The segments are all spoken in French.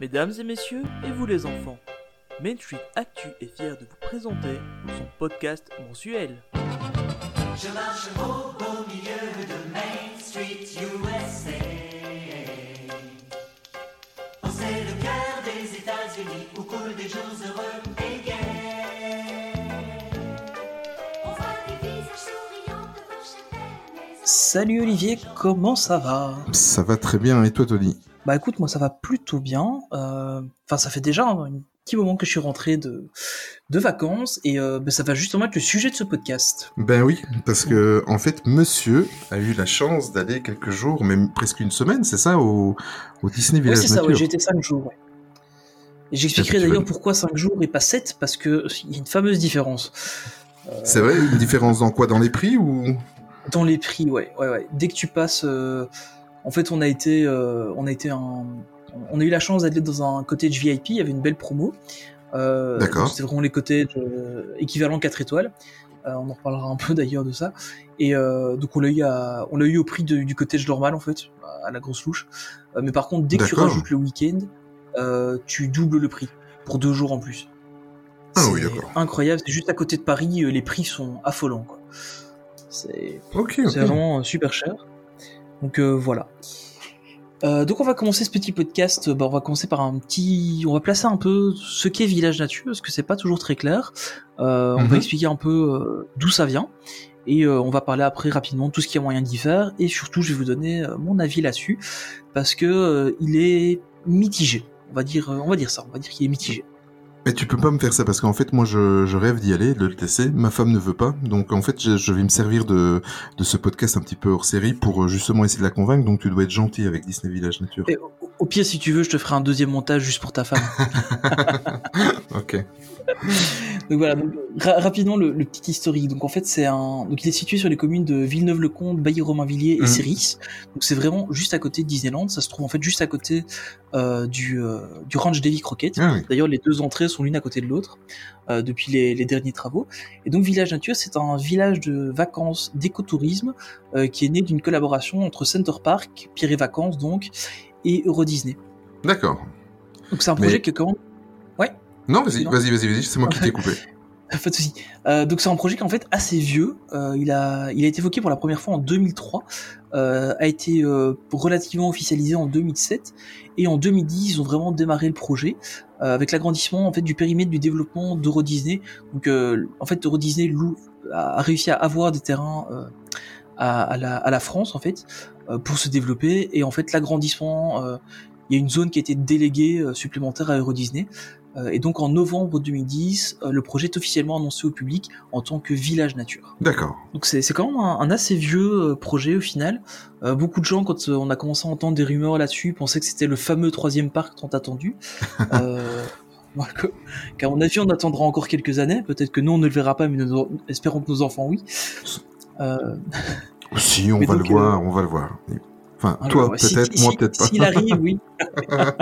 Mesdames et messieurs, et vous les enfants, Main Street Actu est fier de vous présenter son podcast mensuel. Je marche au beau milieu de Main Street USA. C'est le cœur des États-Unis où coulent des jours heureux Salut Olivier, comment ça va? Ça va très bien, et toi Tony? Bah écoute, moi ça va plutôt bien. Euh, Enfin, ça fait déjà un, petit moment que je suis rentré de, de vacances et euh, bah, ça va justement être le sujet de ce podcast. Ben oui, parce que en fait, monsieur a eu la chance d'aller quelques jours, même presque une semaine, c'est ça, au, au Disney Ouais, Village c'est ça, ouais, j'ai été 5 jours. ouais. J'expliquerai d'ailleurs pourquoi 5 jours et pas 7, parce que il y a une fameuse différence. C'est vrai, une différence dans quoi? Dans les prix ou? Dans les prix, ouais, ouais, ouais. Dès que tu passes, euh, en fait, on a été, euh, on a été un, on a eu la chance d'aller dans un cottage VIP. Il y avait une belle promo. Euh, D'accord. C'était vraiment les cottages euh, équivalents 4 étoiles. Euh, on en reparlera un peu d'ailleurs de ça. Et euh, donc on l'a eu, à, on l'a eu au prix de- du cottage normal en fait, à la grosse louche. Euh, mais par contre, dès que tu rajoutes le week-end, euh, tu doubles le prix pour deux jours en plus. Ah oui, d'accord. incroyable. C'est juste à côté de Paris, les prix sont affolants. Quoi. C'est vraiment euh, super cher. Donc euh, voilà. Euh, donc on va commencer ce petit podcast. Bah, on va commencer par un petit. On va placer un peu ce qu'est Village Nature, parce que c'est pas toujours très clair. Euh, On Mhm. va expliquer un peu d'où ça vient. Et euh, on va parler après rapidement de tout ce qu'il y a moyen d'y faire. Et surtout, je vais vous donner mon avis là-dessus, parce que euh, il est mitigé. On va dire, euh, on va dire ça. On va dire qu'il est mitigé. Mais tu peux pas me faire ça parce qu'en fait, moi, je, rêve d'y aller, de le tester. Ma femme ne veut pas, donc en fait, je, je vais me servir de, de ce podcast un petit peu hors série pour euh, justement essayer de la convaincre. Donc, tu dois être gentil avec Disney Village Nature. Au, pire, si tu veux, je te ferai un deuxième montage juste pour ta femme. Ok. Donc voilà, donc, ra- rapidement le, le petit historique. Donc en fait, c'est un, donc il est situé sur les communes de Villeneuve-le-Comte, Bailly-Romainvilliers et. Céris. Donc c'est vraiment juste à côté de Disneyland. Ça se trouve en fait juste à côté euh, du euh, du ranch Davy Crockett. Ah oui. D'ailleurs, les deux entrées sont l'une à côté de l'autre euh, depuis les, les derniers travaux. Et donc Village Nature, c'est un village de vacances d'écotourisme euh, qui est né d'une collaboration entre Center Park, Pierre et Vacances donc, et Euro Disney. D'accord. Donc c'est un projet Mais- que quand Non, vas-y, Non. vas-y, vas-y, vas-y, c'est moi qui t'ai coupé. Pas de souci. Euh, donc c'est un projet qui est en fait assez vieux. Euh, il a il a été évoqué pour la première fois en 2003, euh, a été relativement officialisé en 2007 et en 2010 ils ont vraiment démarré le projet avec l'agrandissement en fait du périmètre du développement d'Euro Disney. Donc en fait Euro Disney loue- a réussi à avoir des terrains à, à la, à la France en fait pour se développer et en fait l'agrandissement euh, il y a une zone qui a été déléguée euh, supplémentaire à Euro Disney euh, et donc en novembre 2010, euh, le projet est officiellement annoncé au public en tant que village nature. D'accord. Donc c'est quand même un, un assez vieux euh, projet au final. Euh, beaucoup de gens, quand euh, on a commencé à entendre des rumeurs là-dessus, pensaient que c'était le fameux troisième parc tant attendu. euh, qu'à mon avis, on attendra encore quelques années. Peut-être que nous, on ne le verra pas, mais nous, espérons que nos enfants, oui. Euh, Si, on Mais va donc, le voir, euh, on va le voir. Enfin, alors, toi, si- peut-être, si- moi, peut-être pas. S'il arrive, oui. ah,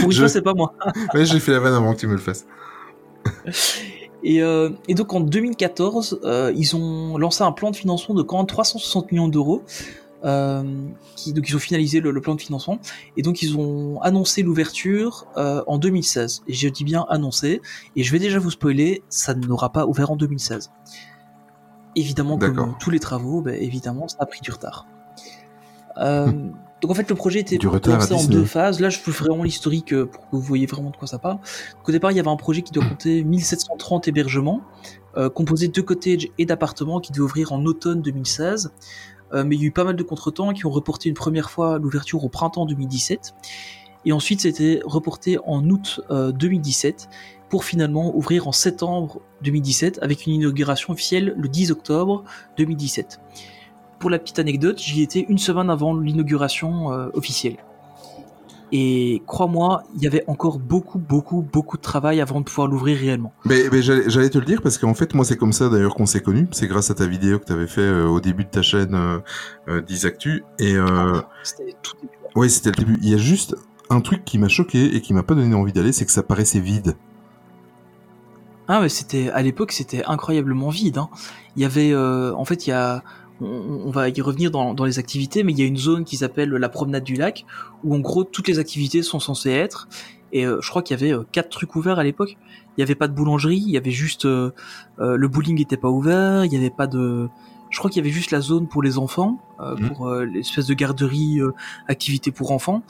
pour Je- c'est pas moi. Ouais, j'ai fait la vanne avant que tu me le fasses. Et, euh, et donc en 2014, euh, ils ont lancé un plan de financement de quand même 360 millions d'euros. Euh, donc ils ont finalisé le, le plan de financement et donc ils ont annoncé l'ouverture en 2016 et je dis bien annoncé et je vais déjà vous spoiler ça n'aura pas ouvert en 2016 évidemment comme tous les travaux ben, évidemment ça a pris du retard. Euh, donc en fait le projet était lancé en deux phases. Là je vous ferai vraiment l'historique euh, pour que vous voyez vraiment de quoi ça parle. Donc, au départ, il y avait un projet qui doit compter 1730 hébergements, euh, composé de cottages et d'appartements qui devait ouvrir en automne 2016. Euh, mais il y a eu pas mal de contretemps qui ont reporté une première fois l'ouverture au printemps 2017. Et ensuite, c'était reporté en août euh, 2017 pour finalement ouvrir en septembre 2017 avec une inauguration officielle le 10 octobre 2017. Pour la petite anecdote, j'y étais une semaine avant l'inauguration euh, officielle. Et crois-moi, il y avait encore beaucoup, beaucoup, beaucoup de travail avant de pouvoir l'ouvrir réellement. Mais, mais j'allais te le dire parce qu'en fait, moi, c'est comme ça d'ailleurs qu'on s'est connus. C'est grâce à ta vidéo que tu avais fait euh, au début de ta chaîne euh, euh, Disactu. Et euh, C'était tout début. ouais, c'était le début. Il y a juste un truc qui m'a choqué et qui m'a pas donné envie d'aller, c'est que ça paraissait vide. Ah mais c'était à l'époque c'était incroyablement vide. hein. Il y avait euh, en fait il y a on, on va y revenir dans, dans les activités, mais il y a une zone qui s'appelle la promenade du lac, où en gros toutes les activités sont censées être. Et euh, je crois qu'il y avait euh, quatre trucs ouverts à l'époque. Il y avait pas de boulangerie, il y avait juste euh, le bowling n'était pas ouvert, il y avait pas de. Je crois qu'il y avait juste la zone pour les enfants, euh, Mhm. pour l'espèce de garderie, euh, activité pour enfants.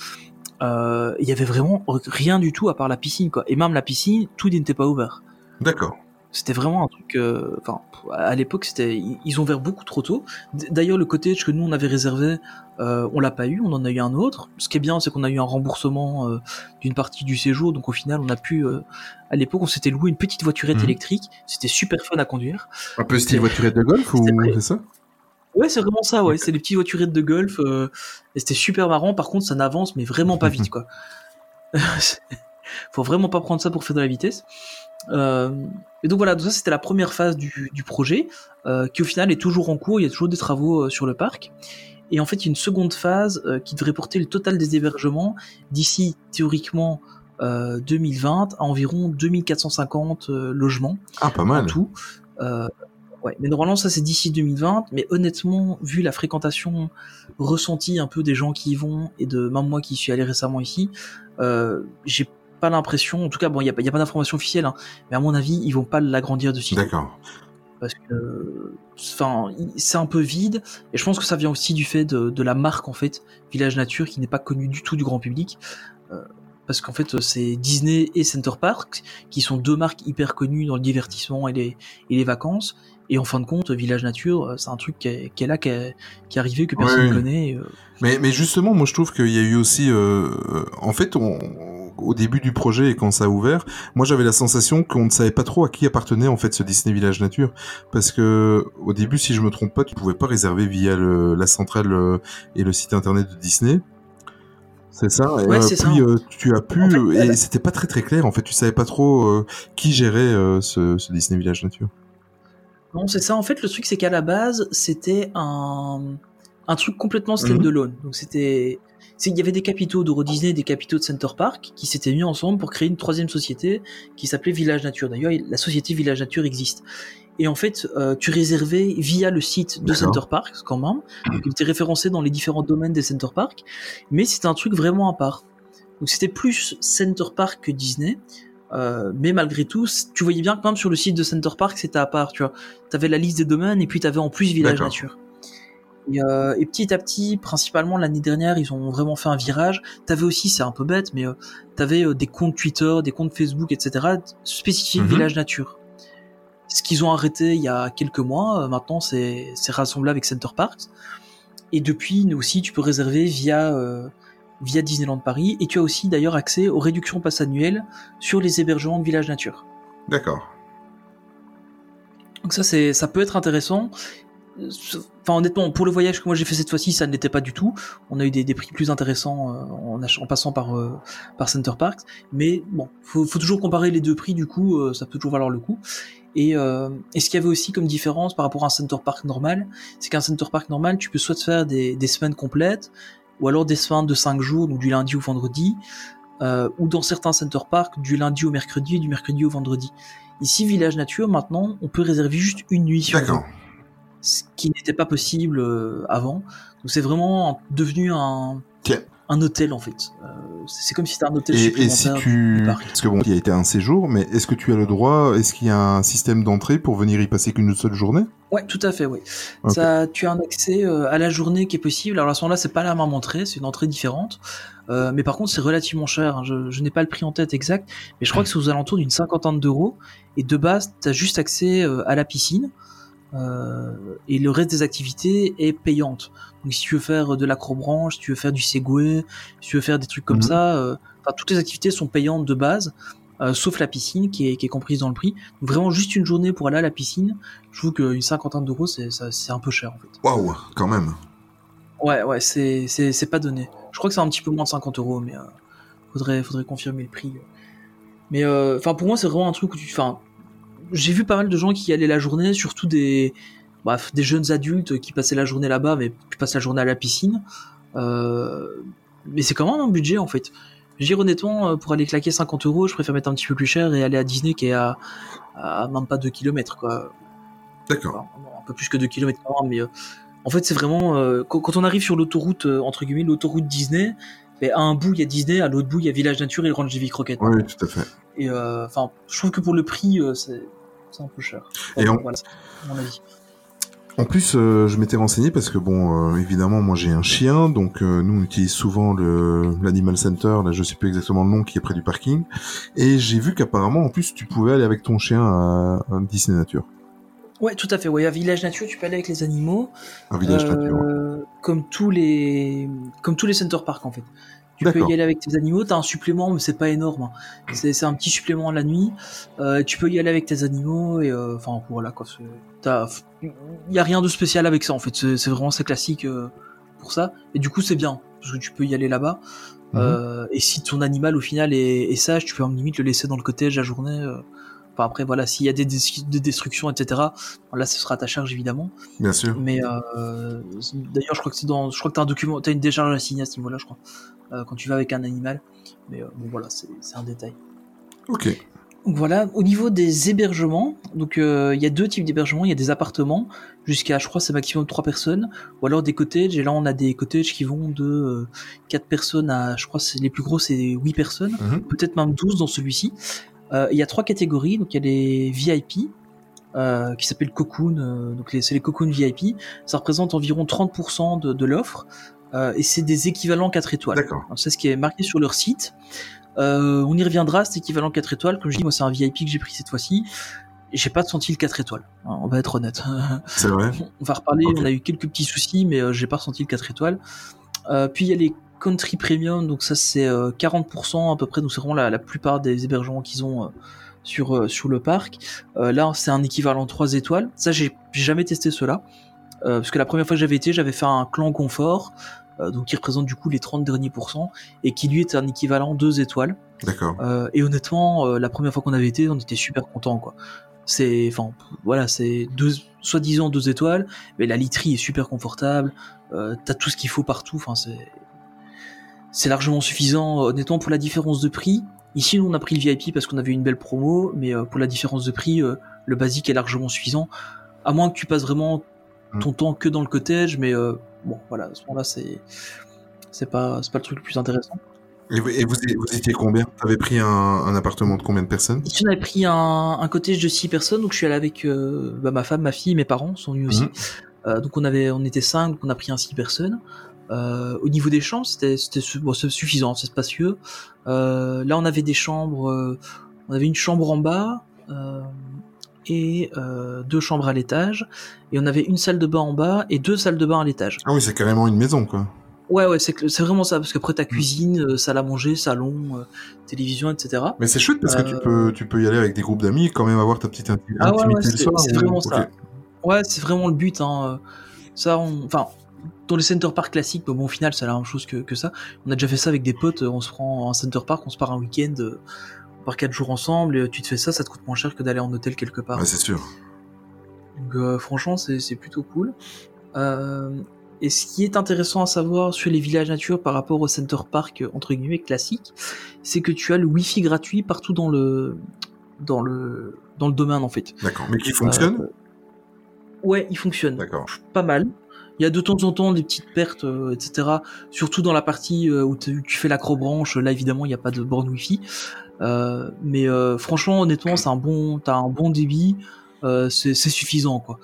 Euh, il y avait vraiment rien du tout à part la piscine, quoi. Et même la piscine, tout n'était pas ouvert. D'accord. C'était vraiment un truc. euh, Enfin, à l'époque, c'était ils- ont ouvert beaucoup trop tôt. D'ailleurs, le cottage que nous on avait réservé, euh, on l'a pas eu. On en a eu un autre. Ce qui est bien, c'est qu'on a eu un remboursement euh, d'une partie du séjour. Donc au final, on a pu. euh, à l'époque, on s'était loué une petite voiturette Mhm. électrique. C'était super fun à conduire. Un peu style voiturette de golf ou c'est ça Ouais, c'est vraiment ça. Ouais, c'est les petites voiturettes de golf. et c'était super marrant. Par contre, ça n'avance, mais vraiment pas vite, quoi. Faut vraiment pas prendre ça pour faire de la vitesse. Euh, et donc voilà, donc ça c'était la première phase du, du projet, euh, qui au final est toujours en cours. Il y a toujours des travaux euh, sur le parc. Et en fait, il y a une seconde phase euh, qui devrait porter le total des hébergements d'ici théoriquement euh, 2020 à environ 2450 euh, logements Ah, pas en mal. tout. Euh, ouais, mais normalement ça c'est d'ici 2020. Mais honnêtement, vu la fréquentation ressentie un peu des gens qui y vont et de même moi qui suis allé récemment ici, euh, j'ai pas l'impression. En tout cas, bon, il y a, pas- y a pas d'information officielle, hein, mais à mon avis, ils vont pas l'agrandir de sitôt D'accord. parce que enfin c'est un peu vide et je pense que ça vient aussi du fait de, de la marque en fait Village Nature qui n'est pas connue du tout du grand public Euh, parce qu'en fait c'est Disney et Center Park qui sont deux marques hyper connues dans le divertissement et les, et les vacances et en fin de compte Village Nature euh, c'est un truc qui est, qui est là qui est, qui est arrivé que personne ne connaît euh, Mais, mais justement, moi je trouve qu'il y a eu aussi, euh, en fait, on, au début du projet et quand ça a ouvert, moi j'avais la sensation qu'on ne savait pas trop à qui appartenait en fait ce Disney Village Nature, parce que au début, si je me trompe pas, tu pouvais pas réserver via le, la centrale et le site internet de Disney. C'est ça. Et, Ouais, euh, ça. puis euh, tu as pu, En fait, et c'était pas très très clair. En fait, tu savais pas trop euh, qui gérait ce, ce Disney Village Nature. Non, c'est ça. En fait, le truc, c'est qu'à la base, c'était un, un truc complètement stand-alone. Donc, c'était, c'est, il y avait des capitaux d'Euro Disney, et des capitaux de Center Park, qui s'étaient mis ensemble pour créer une troisième société qui s'appelait Village Nature. D'ailleurs, la société Village Nature existe. Et en fait, euh, tu réservais via le site de. Center Park, quand même. Donc, il était référencé dans les différents domaines des Center Park. Mais c'était un truc vraiment à part. Donc, c'était plus Center Park que Disney. Euh, mais malgré tout, tu voyais bien que même sur le site de Center Park, c'était à part, tu vois. T'avais la liste des domaines et puis t'avais en plus Village. Nature. Et, euh, et petit à petit, principalement l'année dernière, ils ont vraiment fait un virage. T'avais aussi, c'est un peu bête, mais euh, t'avais euh, des comptes Twitter, des comptes Facebook, etc. spécifiques Mhm. Village Nature. Ce qu'ils ont arrêté il y a quelques mois, euh, maintenant c'est rassemblé avec Center Parks. Et depuis, nous aussi, tu peux réserver via euh, via Disneyland Paris. Et tu as aussi d'ailleurs accès aux réductions pass annuelles sur les hébergements de Village Nature. D'accord. Donc ça, c'est, ça peut être intéressant. Enfin, honnêtement, pour le voyage que moi j'ai fait cette fois-ci, ça ne l'était pas du tout. On a eu des, des prix plus intéressants euh, en, en passant par euh, par Center Parks. Mais bon, faut, faut toujours comparer les deux prix. Du coup, euh, ça peut toujours valoir le coup. Et, euh, et ce qu'il y avait aussi comme différence par rapport à un Center Park normal, c'est qu'un Center Park normal, tu peux soit te faire des, des semaines complètes, ou alors des semaines de 5 jours, donc du lundi au vendredi, euh, ou dans certains Center Park, du lundi au mercredi et du mercredi au vendredi. Ici, Village Nature, maintenant, on peut réserver juste une nuit sur D'accord. ce qui n'était pas possible euh, avant. Donc c'est vraiment devenu un, Tiens. Un hôtel en fait. Euh, c'est comme si c'était un hôtel Et, et supplémentaire si du- tu, parce que bon, il y a été un séjour, mais est-ce que tu as le droit, est-ce qu'il y a un système d'entrée pour venir y passer qu'une seule journée? Ouais, tout à fait, oui. Ça, tu as un accès euh, à la journée qui est possible. Alors à ce moment-là, c'est pas la même entrée, c'est une entrée différente. Euh, mais par contre, c'est relativement cher. hein. Je, je n'ai pas le prix en tête exact, mais je crois que c'est aux alentours d'une cinquantaine d'euros. Et de base, tu as juste accès euh, à la piscine. Euh, et le reste des activités est payante. Donc si tu veux faire de l'acrobranche, si tu veux faire du segway, si tu veux faire des trucs comme Mhm. ça, euh, enfin toutes les activités sont payantes de base, euh, sauf la piscine qui est, qui est comprise dans le prix. Donc vraiment juste une journée pour aller à la piscine, je trouve qu'une cinquantaine d'euros c'est un peu cher en fait. Waouh, quand même. Ouais ouais c'est c'est c'est pas donné. Je crois que c'est un petit peu moins de 50 euros, mais euh, faudrait faudrait confirmer le prix. Mais euh, enfin pour moi c'est vraiment un truc où tu, enfin j'ai vu pas mal de gens qui y allaient la journée, surtout des bref des jeunes adultes qui passaient la journée là-bas, mais qui passent la journée à la piscine. Euh, mais c'est quand même un budget en fait. Je dis honnêtement, euh, pour aller claquer 50 euros, je préfère mettre un petit peu plus cher et aller à Disney qui est à, à même pas 2 km quoi. D'accord. Enfin, un peu plus que 2 km mais euh, En fait, c'est vraiment euh, quand, quand on arrive sur l'autoroute euh, entre guillemets, l'autoroute Disney. ben, à un bout il y a Disney, à l'autre bout il y a Village Nature et le Ranch Croquette. Oui, tout à fait. Et euh, enfin, je trouve que pour le prix, c'est c'est un peu cher. Et voilà, c'est mon avis. En plus, euh, je m'étais renseigné parce que bon, euh, évidemment, moi j'ai un chien, donc euh, nous on utilise souvent le l'animal center, là je sais plus exactement le nom, qui est près du parking, et j'ai vu qu'apparemment en plus tu pouvais aller avec ton chien à Disney Nature, Ouais, tout à fait. Ouais, à Village Nature, tu peux aller avec les animaux. un village nature. ouais. comme tous les comme tous les center parks en fait. Tu peux y aller avec tes animaux, t'as un supplément, mais c'est pas énorme. hein. C'est un petit supplément la nuit. Euh, tu peux y aller avec tes animaux et euh, enfin voilà quoi. Il y a rien de spécial avec ça en fait. C'est c'est vraiment c'est classique euh, pour ça. Et du coup c'est bien parce que tu peux y aller là-bas. Mhm. Euh, et si ton animal au final est, est sage, tu peux en limite le laisser dans le cottage la journée. Enfin après voilà, s'il y a des, des, des destructions etc. Là ce sera à ta charge évidemment. Bien sûr. Mais euh, d'ailleurs, je crois que c'est dans, je crois que t'as un document, t'as une décharge à signer à ce niveau-là, je crois, euh, quand tu vas avec un animal. Mais euh, bon, voilà, c'est un détail. Ok. Donc voilà, au niveau des hébergements, donc euh, il y a deux types d'hébergements. Il y a des appartements jusqu'à, je crois, c'est maximum trois personnes, ou alors des cottages. Et là, on a des cottages qui vont de euh, quatre personnes à, je crois, c'est les plus gros, c'est huit personnes, Mhm. peut-être même 12 dans celui-ci. Euh, il y a trois catégories, donc il y a les VIP. euh, qui s'appellent Cocoon, euh, donc c'est les Cocoon VIP. Ça représente environ 30% de, de l'offre euh, et c'est des équivalents 4 étoiles. C'est ce qui est marqué sur leur site. On y reviendra, cet équivalent 4 étoiles. Comme je dis, moi c'est un VIP que j'ai pris cette fois-ci. J'ai pas senti le 4 étoiles. hein, On va être honnête. C'est vrai. on va reparler. On a eu quelques petits soucis, mais j'ai pas ressenti le 4 étoiles. Puis il y a les Country Premium, donc ça c'est euh, 40% à peu près. Donc c'est vraiment la, la plupart des hébergements qu'ils ont euh, sur euh, sur le parc. Euh, là c'est un équivalent 3 étoiles. Ça j'ai jamais testé cela. Euh, parce que la première fois que j'avais été, j'avais fait un clan confort, euh, donc qui représente du coup les 30 derniers pourcents, et qui lui est un équivalent 2 étoiles. D'accord. Euh, et honnêtement, euh, la première fois qu'on avait été, on était super content quoi. C'est, enfin, voilà, c'est deux, soi-disant deux étoiles, mais la literie est super confortable. Euh, T'as tout ce qu'il faut partout. Enfin, c'est, c'est largement suffisant. Honnêtement, pour la différence de prix, ici nous on a pris le VIP parce qu'on avait une belle promo, mais euh, pour la différence de prix, euh, le basique est largement suffisant. À moins que tu passes vraiment ton temps que dans le cottage, mais euh, bon, voilà, à ce moment-là, c'est, c'est pas, c'est pas le truc le plus intéressant. Et vous, et vous, vous étiez combien? T'avais pris un, un appartement de combien de personnes? Ici, on avait pris un, un cottage de 6 personnes, donc je suis allé avec euh, bah, ma femme, ma fille, mes parents sont venus aussi. Euh, donc on avait, on était 5, donc on a pris un 6 personnes. Euh, au niveau des chambres, c'était bon, suffisant, c'est spacieux. Euh, là, on avait des chambres, euh, on avait une chambre en bas et deux chambres à l'étage, et on avait une salle de bain en bas et deux salles de bain à l'étage. Ah oui, c'est carrément une maison, quoi. Ouais, ouais, c'est que- vraiment ça, parce qu'après ta cuisine, euh, salle à manger, salon, euh, télévision, etc. Mais c'est chouette parce que tu peux, tu peux y aller avec des groupes d'amis, quand même avoir ta petite inti- Ah ouais, intimité ouais, le c'est- soir. c'est ou- vraiment ça. Ouais, c'est vraiment le but. Hein. Ça, on... enfin, dans les center park classiques, bon, au final, c'est la même chose que, que ça. On a déjà fait ça avec des potes. On se prend un center park, on se part un week-end, euh, on part quatre jours ensemble. Et tu te fais ça, ça te coûte moins cher que d'aller en hôtel quelque part. Ouais, c'est sûr. Donc, euh, franchement, c'est plutôt cool. Euh, et ce qui est intéressant à savoir sur les villages nature par rapport au center park euh, entre guillemets classique, c'est que tu as le wifi gratuit partout dans le dans le dans le domaine en fait. D'accord. Mais qui fonctionne? Euh, Ouais, il fonctionne D'accord. pas mal. Il y a de temps en temps des petites pertes, euh, etc. Surtout dans la partie euh, où tu fais l'acrobranche. Là, évidemment, il n'y a pas de borne Wi-Fi. Euh, mais euh, franchement, honnêtement, c'est un bon, t'as un bon débit. Euh, c'est suffisant, quoi.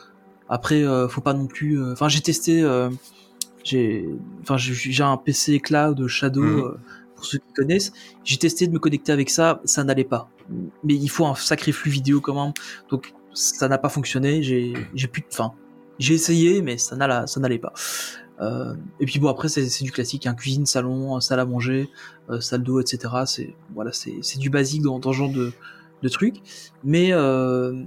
Après, euh, faut pas non plus. euh, Enfin, j'ai testé. j'ai, enfin, j'ai j'ai un PC cloud Shadow. Euh, pour ceux qui connaissent, j'ai testé de me connecter avec ça, ça n'allait pas. Mais il faut un sacré flux vidéo quand même. Donc ça n'a pas fonctionné. J'ai, j'ai plus de, enfin, j'ai essayé, mais ça n'alla- ça n'allait pas. Euh, et puis bon, après c'est du classique, un cuisine, salon, salle à manger, euh, salle d'eau, etc. C'est voilà, c'est c'est du basique dans, dans ce genre de, de trucs. Mais euh,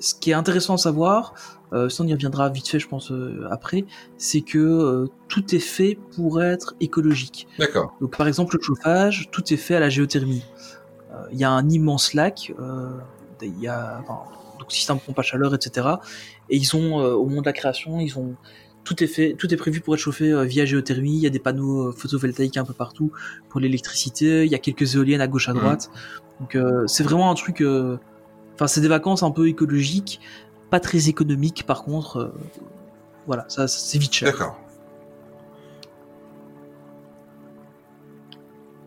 ce qui est intéressant à savoir, euh, ça on y reviendra vite fait, je pense euh, après, c'est que euh, tout est fait pour être écologique. D'accord. Donc par exemple le chauffage, tout est fait à la géothermie. Euh, Il y a un immense lac, euh, il y a enfin, donc système pompe à chaleur, etc. Et ils ont euh, au moment de la création, ils ont tout est fait, tout est prévu pour être chauffé euh, via géothermie. Il y a des panneaux euh, photovoltaïques un peu partout pour l'électricité. Il y a quelques éoliennes à gauche à Mhm. droite. Donc euh, c'est vraiment un truc. euh, Enfin c'est des vacances un peu écologiques, pas très économiques par contre. euh, voilà, ça, ça, c'est vite cher. D'accord.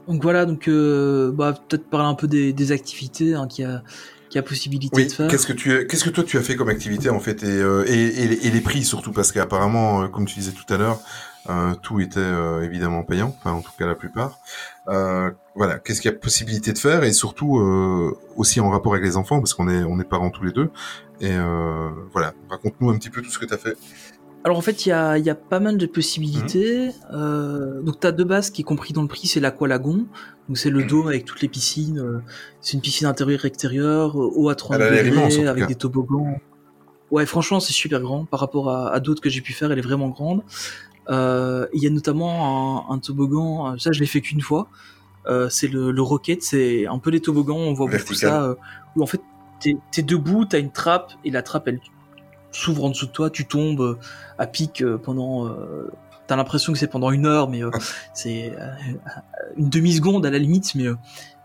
Donc voilà, donc euh, bah, peut-être parler un peu des, des activités hein, qu'il y a, y a possibilité Oui, de faire. qu'est-ce que tu qu'est-ce que toi tu as fait comme activité en fait et, euh, et, et, les- et les prix surtout parce qu'apparemment euh, comme tu disais tout à l'heure euh, tout était euh, évidemment payant enfin en tout cas la plupart. Voilà qu'est-ce qu'il y a possibilité de faire et surtout aussi en rapport avec les enfants parce qu'on est on est parents tous les deux. Et voilà raconte-nous un petit peu tout ce que tu as fait Alors en fait, il y a, il y a pas mal de possibilités. Euh, donc tu as deux bases qui est compris dans le prix, c'est l'Aqualagon. Donc c'est le dôme avec toutes les piscines. euh, C'est une piscine intérieure et extérieure, euh, eau à 30 Elle a l'air degrés, immense, avec des toboggans. Ouais, franchement, c'est super grand par rapport à, à d'autres que j'ai pu faire. Elle est vraiment grande. Euh, Il y a notamment un, un toboggan. Ça, je l'ai fait qu'une fois. Euh, c'est le, le Rocket. C'est un peu les toboggans. On voit beaucoup ça. où en fait, t'es es debout, t'as une trappe et la trappe, elle s'ouvre en dessous de toi. Tu tombes euh, à pic euh, pendant. euh, T'as l'impression que c'est pendant une heure, mais euh, c'est une demi seconde à la limite, mais euh,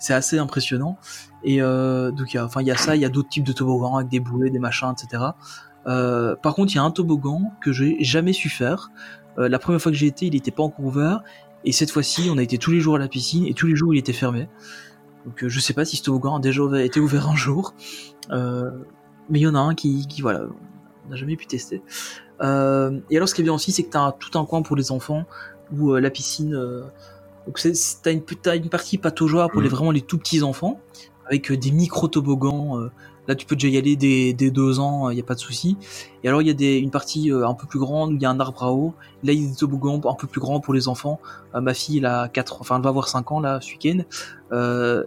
c'est assez impressionnant. Et euh, donc, il y a- enfin, il y a ça, il y a d'autres types de toboggans avec des bouées, des machins, etc. Euh, par contre, il y a un toboggan que j'ai jamais su faire. Euh, la première fois que j'ai été, il n'était pas encore ouvert, et cette fois-ci, on a été tous les jours à la piscine, et tous les jours, il était fermé. Donc, euh, je sais pas si ce toboggan a déjà été ouvert un jour, euh, mais il y en a un qui, qui voilà, n'a jamais pu tester. Euh, et alors, ce qui est bien aussi, c'est que tu as tout un coin pour les enfants où euh, la piscine. euh, donc, c'est- t'as une, une partie pataugeoire pour les, Mhm. vraiment les tout petits enfants avec des micro toboggans. euh, là, tu peux déjà y aller dès, dès deux ans, il n'y a pas de souci. Et alors, il y a des, une partie un peu plus grande où il y a un arbre à eau. Là, il y a des toboggans un peu plus grands pour les enfants. Ma fille, elle a 4, enfin, elle va avoir 5 ans là, ce week-end.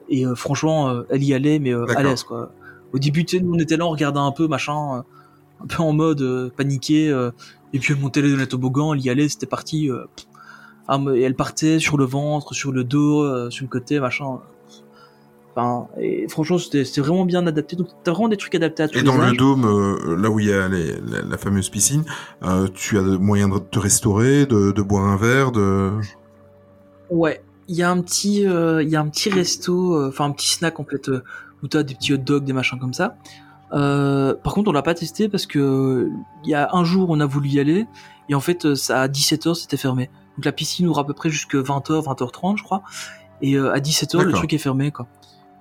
Et franchement, elle y allait, mais à l'aise quoi. Au début, tu on était là, on regardait un peu, machin, un peu en mode euh, paniqué. euh, et puis elle montait les dans les toboggans, elle y allait, c'était parti. euh, mais elle partait sur le ventre, sur le dos, sur le côté, machin. Enfin, et franchement, c'était vraiment bien adapté. Donc, t'as vraiment des trucs adaptés à tous et les dans le dôme euh, là où il y a les- la, la fameuse piscine euh, tu as moyen de te restaurer de, de boire un verre de Ouais, il y a un petit, euh, y a un petit resto, enfin un petit snack en fait, où t'as des petits hot dogs, des machins comme ça. Euh, par contre, on l'a pas testé parce que il y a un jour, on a voulu y aller et en fait, euh, ça à 17h, c'était fermé. Donc la piscine ouvre à peu près jusque 20h, 20h30, je crois. Et euh, à 17h, le truc est fermé, quoi.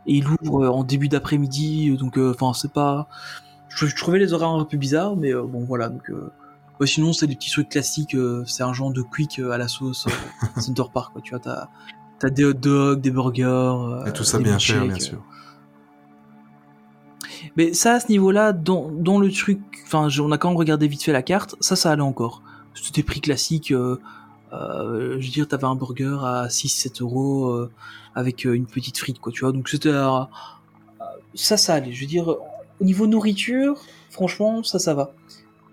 Et il ouvre euh, en début d'après-midi, donc enfin c'est pas. Je, je trouvais les horaires un peu bizarres, mais bon voilà. Donc euh, ouais, sinon c'est des petits trucs classiques. euh, c'est un genre de quick à la sauce Center Park, quoi. Tu vois, t'as t'as des hot dogs, des burgers. et tout ça bien cher bien sûr mais ça, à ce niveau-là, dans, dans le truc, enfin, on a quand même regardé vite fait la carte, ça, ça allait encore. C'était des prix classiques. Euh, euh, je veux dire, t'avais un burger à 6-7 euros euh, avec euh, une petite frite, quoi, tu vois. Donc c'était. euh, ça, ça allait. Je veux dire, au niveau nourriture, franchement, ça, ça va.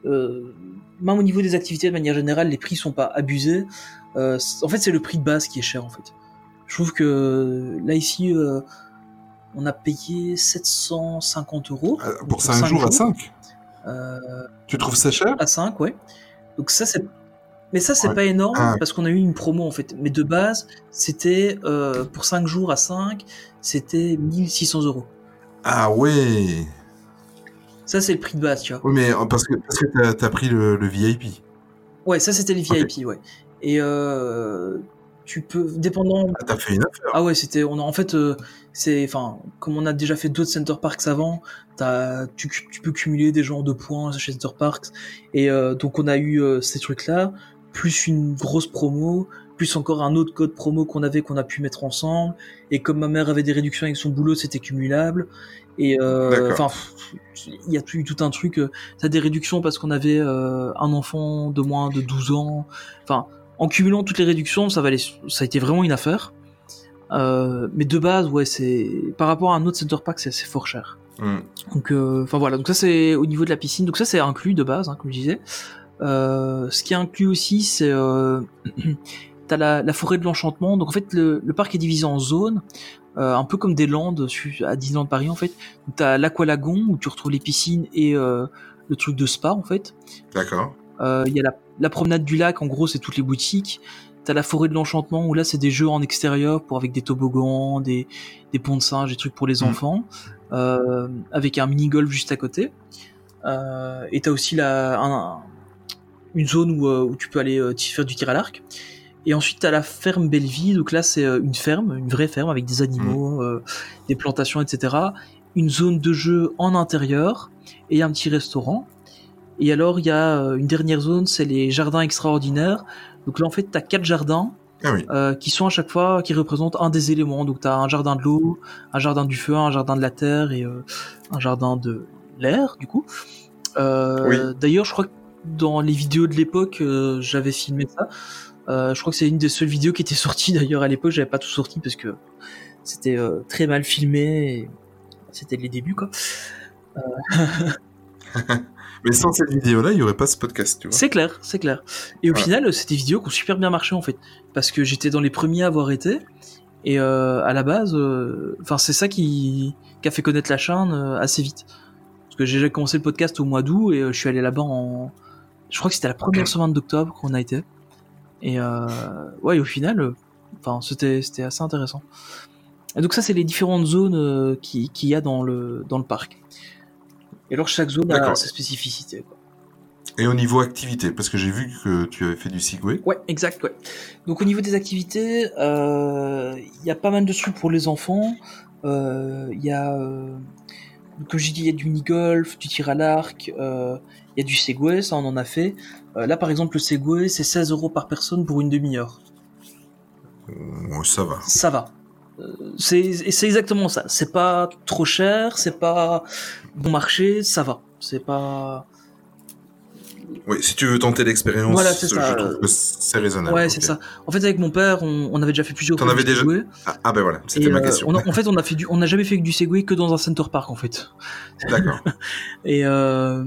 Même au niveau des activités, de manière générale, les prix sont pas abusés. En fait, c'est le prix de base qui est cher, en fait. Je trouve que là, ici, on a payé 750 euros. Euh, pour 5 cinq jours à 5 Euh, tu trouves ça cher à 5, ouais. Donc ça, c'est... Mais ça, c'est Ouais. pas énorme Ah. parce qu'on a eu une promo, en fait. Mais de base, c'était, euh, pour 5 jours à 5, c'était 1600 euros. ah ouais Ça, c'est le prix de base, tu vois. oui mais parce que parce que t'as t'as pris le, le VIP Ouais, ça, c'était les VIP, ouais. Et euh, tu peux, dépendant... ah, t'as fait une affaire Ah ouais, c'était... On a, en fait, euh, c'est... Enfin, comme on a déjà fait d'autres Center Parks avant, t'as, tu, tu peux cumuler des genres de points chez Center Parks. Et euh, donc, on a eu euh, ces trucs-là, plus une grosse promo, plus encore un autre code promo qu'on avait qu'on a pu mettre ensemble. Et comme ma mère avait des réductions avec son boulot, c'était cumulable. Et enfin, il y a tout, tout un truc. T'as des réductions parce qu'on avait un enfant de moins de 12 ans. Enfin, en cumulant toutes les réductions, ça valait, ça a été vraiment une affaire. Euh, mais de base, ouais, c'est par rapport à un autre center park, c'est c'est fort cher. Hmm. Donc, euh, enfin voilà. Donc ça, c'est au niveau de la piscine. Donc ça, c'est inclus de base, hein, comme je disais. Euh, ce qui est inclus aussi, c'est t'as la, la forêt de l'enchantement. Donc en fait, le, le parc est divisé en zones, un peu comme des landes à Disneyland Paris en fait. T'as l'aqualagon où tu retrouves les piscines et le truc de spa en fait. d'accord Il y a la, la promenade du lac, en gros, c'est toutes les boutiques. T'as la forêt de l'enchantement où là, c'est des jeux en extérieur pour avec des toboggans, des, des ponts de singes, des trucs pour les Mm. enfants, euh, avec un mini golf juste à côté. Euh, et t'as aussi la, un, une zone où, euh, où tu peux aller euh, faire du tir à l'arc. Et ensuite, tu as la ferme Belleville, donc là, c'est euh, une ferme, une vraie ferme avec des animaux, euh, des plantations, etc. Une zone de jeu en intérieur et un petit restaurant. Et alors, il y a euh, une dernière zone, c'est les jardins extraordinaires. Donc là, en fait, tu as quatre jardins Ah oui. euh, qui sont à chaque fois, qui représentent un des éléments. Donc tu as un jardin de l'eau, un jardin du feu, un jardin de la terre et euh, un jardin de l'air, du coup. Euh, Oui. D'ailleurs, je crois que dans les vidéos de l'époque, j'avais filmé ça. Je crois que c'est une des seules vidéos qui était sortie d'ailleurs à l'époque. J'avais pas tout sorti parce que c'était très mal filmé. et C'était les débuts, quoi. Mais sans cette vidéo-là, il n'y aurait pas ce podcast, tu vois. C'est clair, c'est clair. Et au final, c'est des vidéos qui ont super bien marché en fait, parce que j'étais dans les premiers à avoir été. Et euh, à la base, euh, enfin c'est ça qui, qui a fait connaître la chaîne euh, assez vite. Parce que j'ai déjà commencé le podcast au mois d'août et euh, je suis allé là-bas en, je crois que c'était la première semaine d'octobre qu'on a été. Et euh, ouais, et au final, euh, enfin c'était c'était assez intéressant. Et donc ça, c'est les différentes zones euh, qui qu'il y a dans le dans le parc. Et alors chaque zone a sa spécificité. Quoi. Et au niveau activité, parce que j'ai vu que tu avais fait du Segway. Ouais, exact, ouais. Donc au niveau des activités, euh, il y a pas mal de trucs pour les enfants. Euh, Il y a, euh, comme j'ai dit, il y a du mini-golf, du tir à l'arc, il y a du Segway, ça on en a fait. Là par exemple, le Segway, c'est 16 euros par personne pour une demi-heure. Ça va. Ça va. Euh, C'est exactement ça. C'est pas trop cher, c'est pas bon marché, ça va. C'est pas. Oui, si tu veux tenter l'expérience, Voilà, je ça. trouve que c'est raisonnable. Ouais, c'est ça. En fait, avec mon père, on, on avait déjà fait plusieurs T'en avais déjà- Segway. Ah, ah ben voilà, c'était ma euh, question. on a- en fait, on a fait du, on n'a jamais fait que du Segway que dans un center park en fait. D'accord. Et, euh,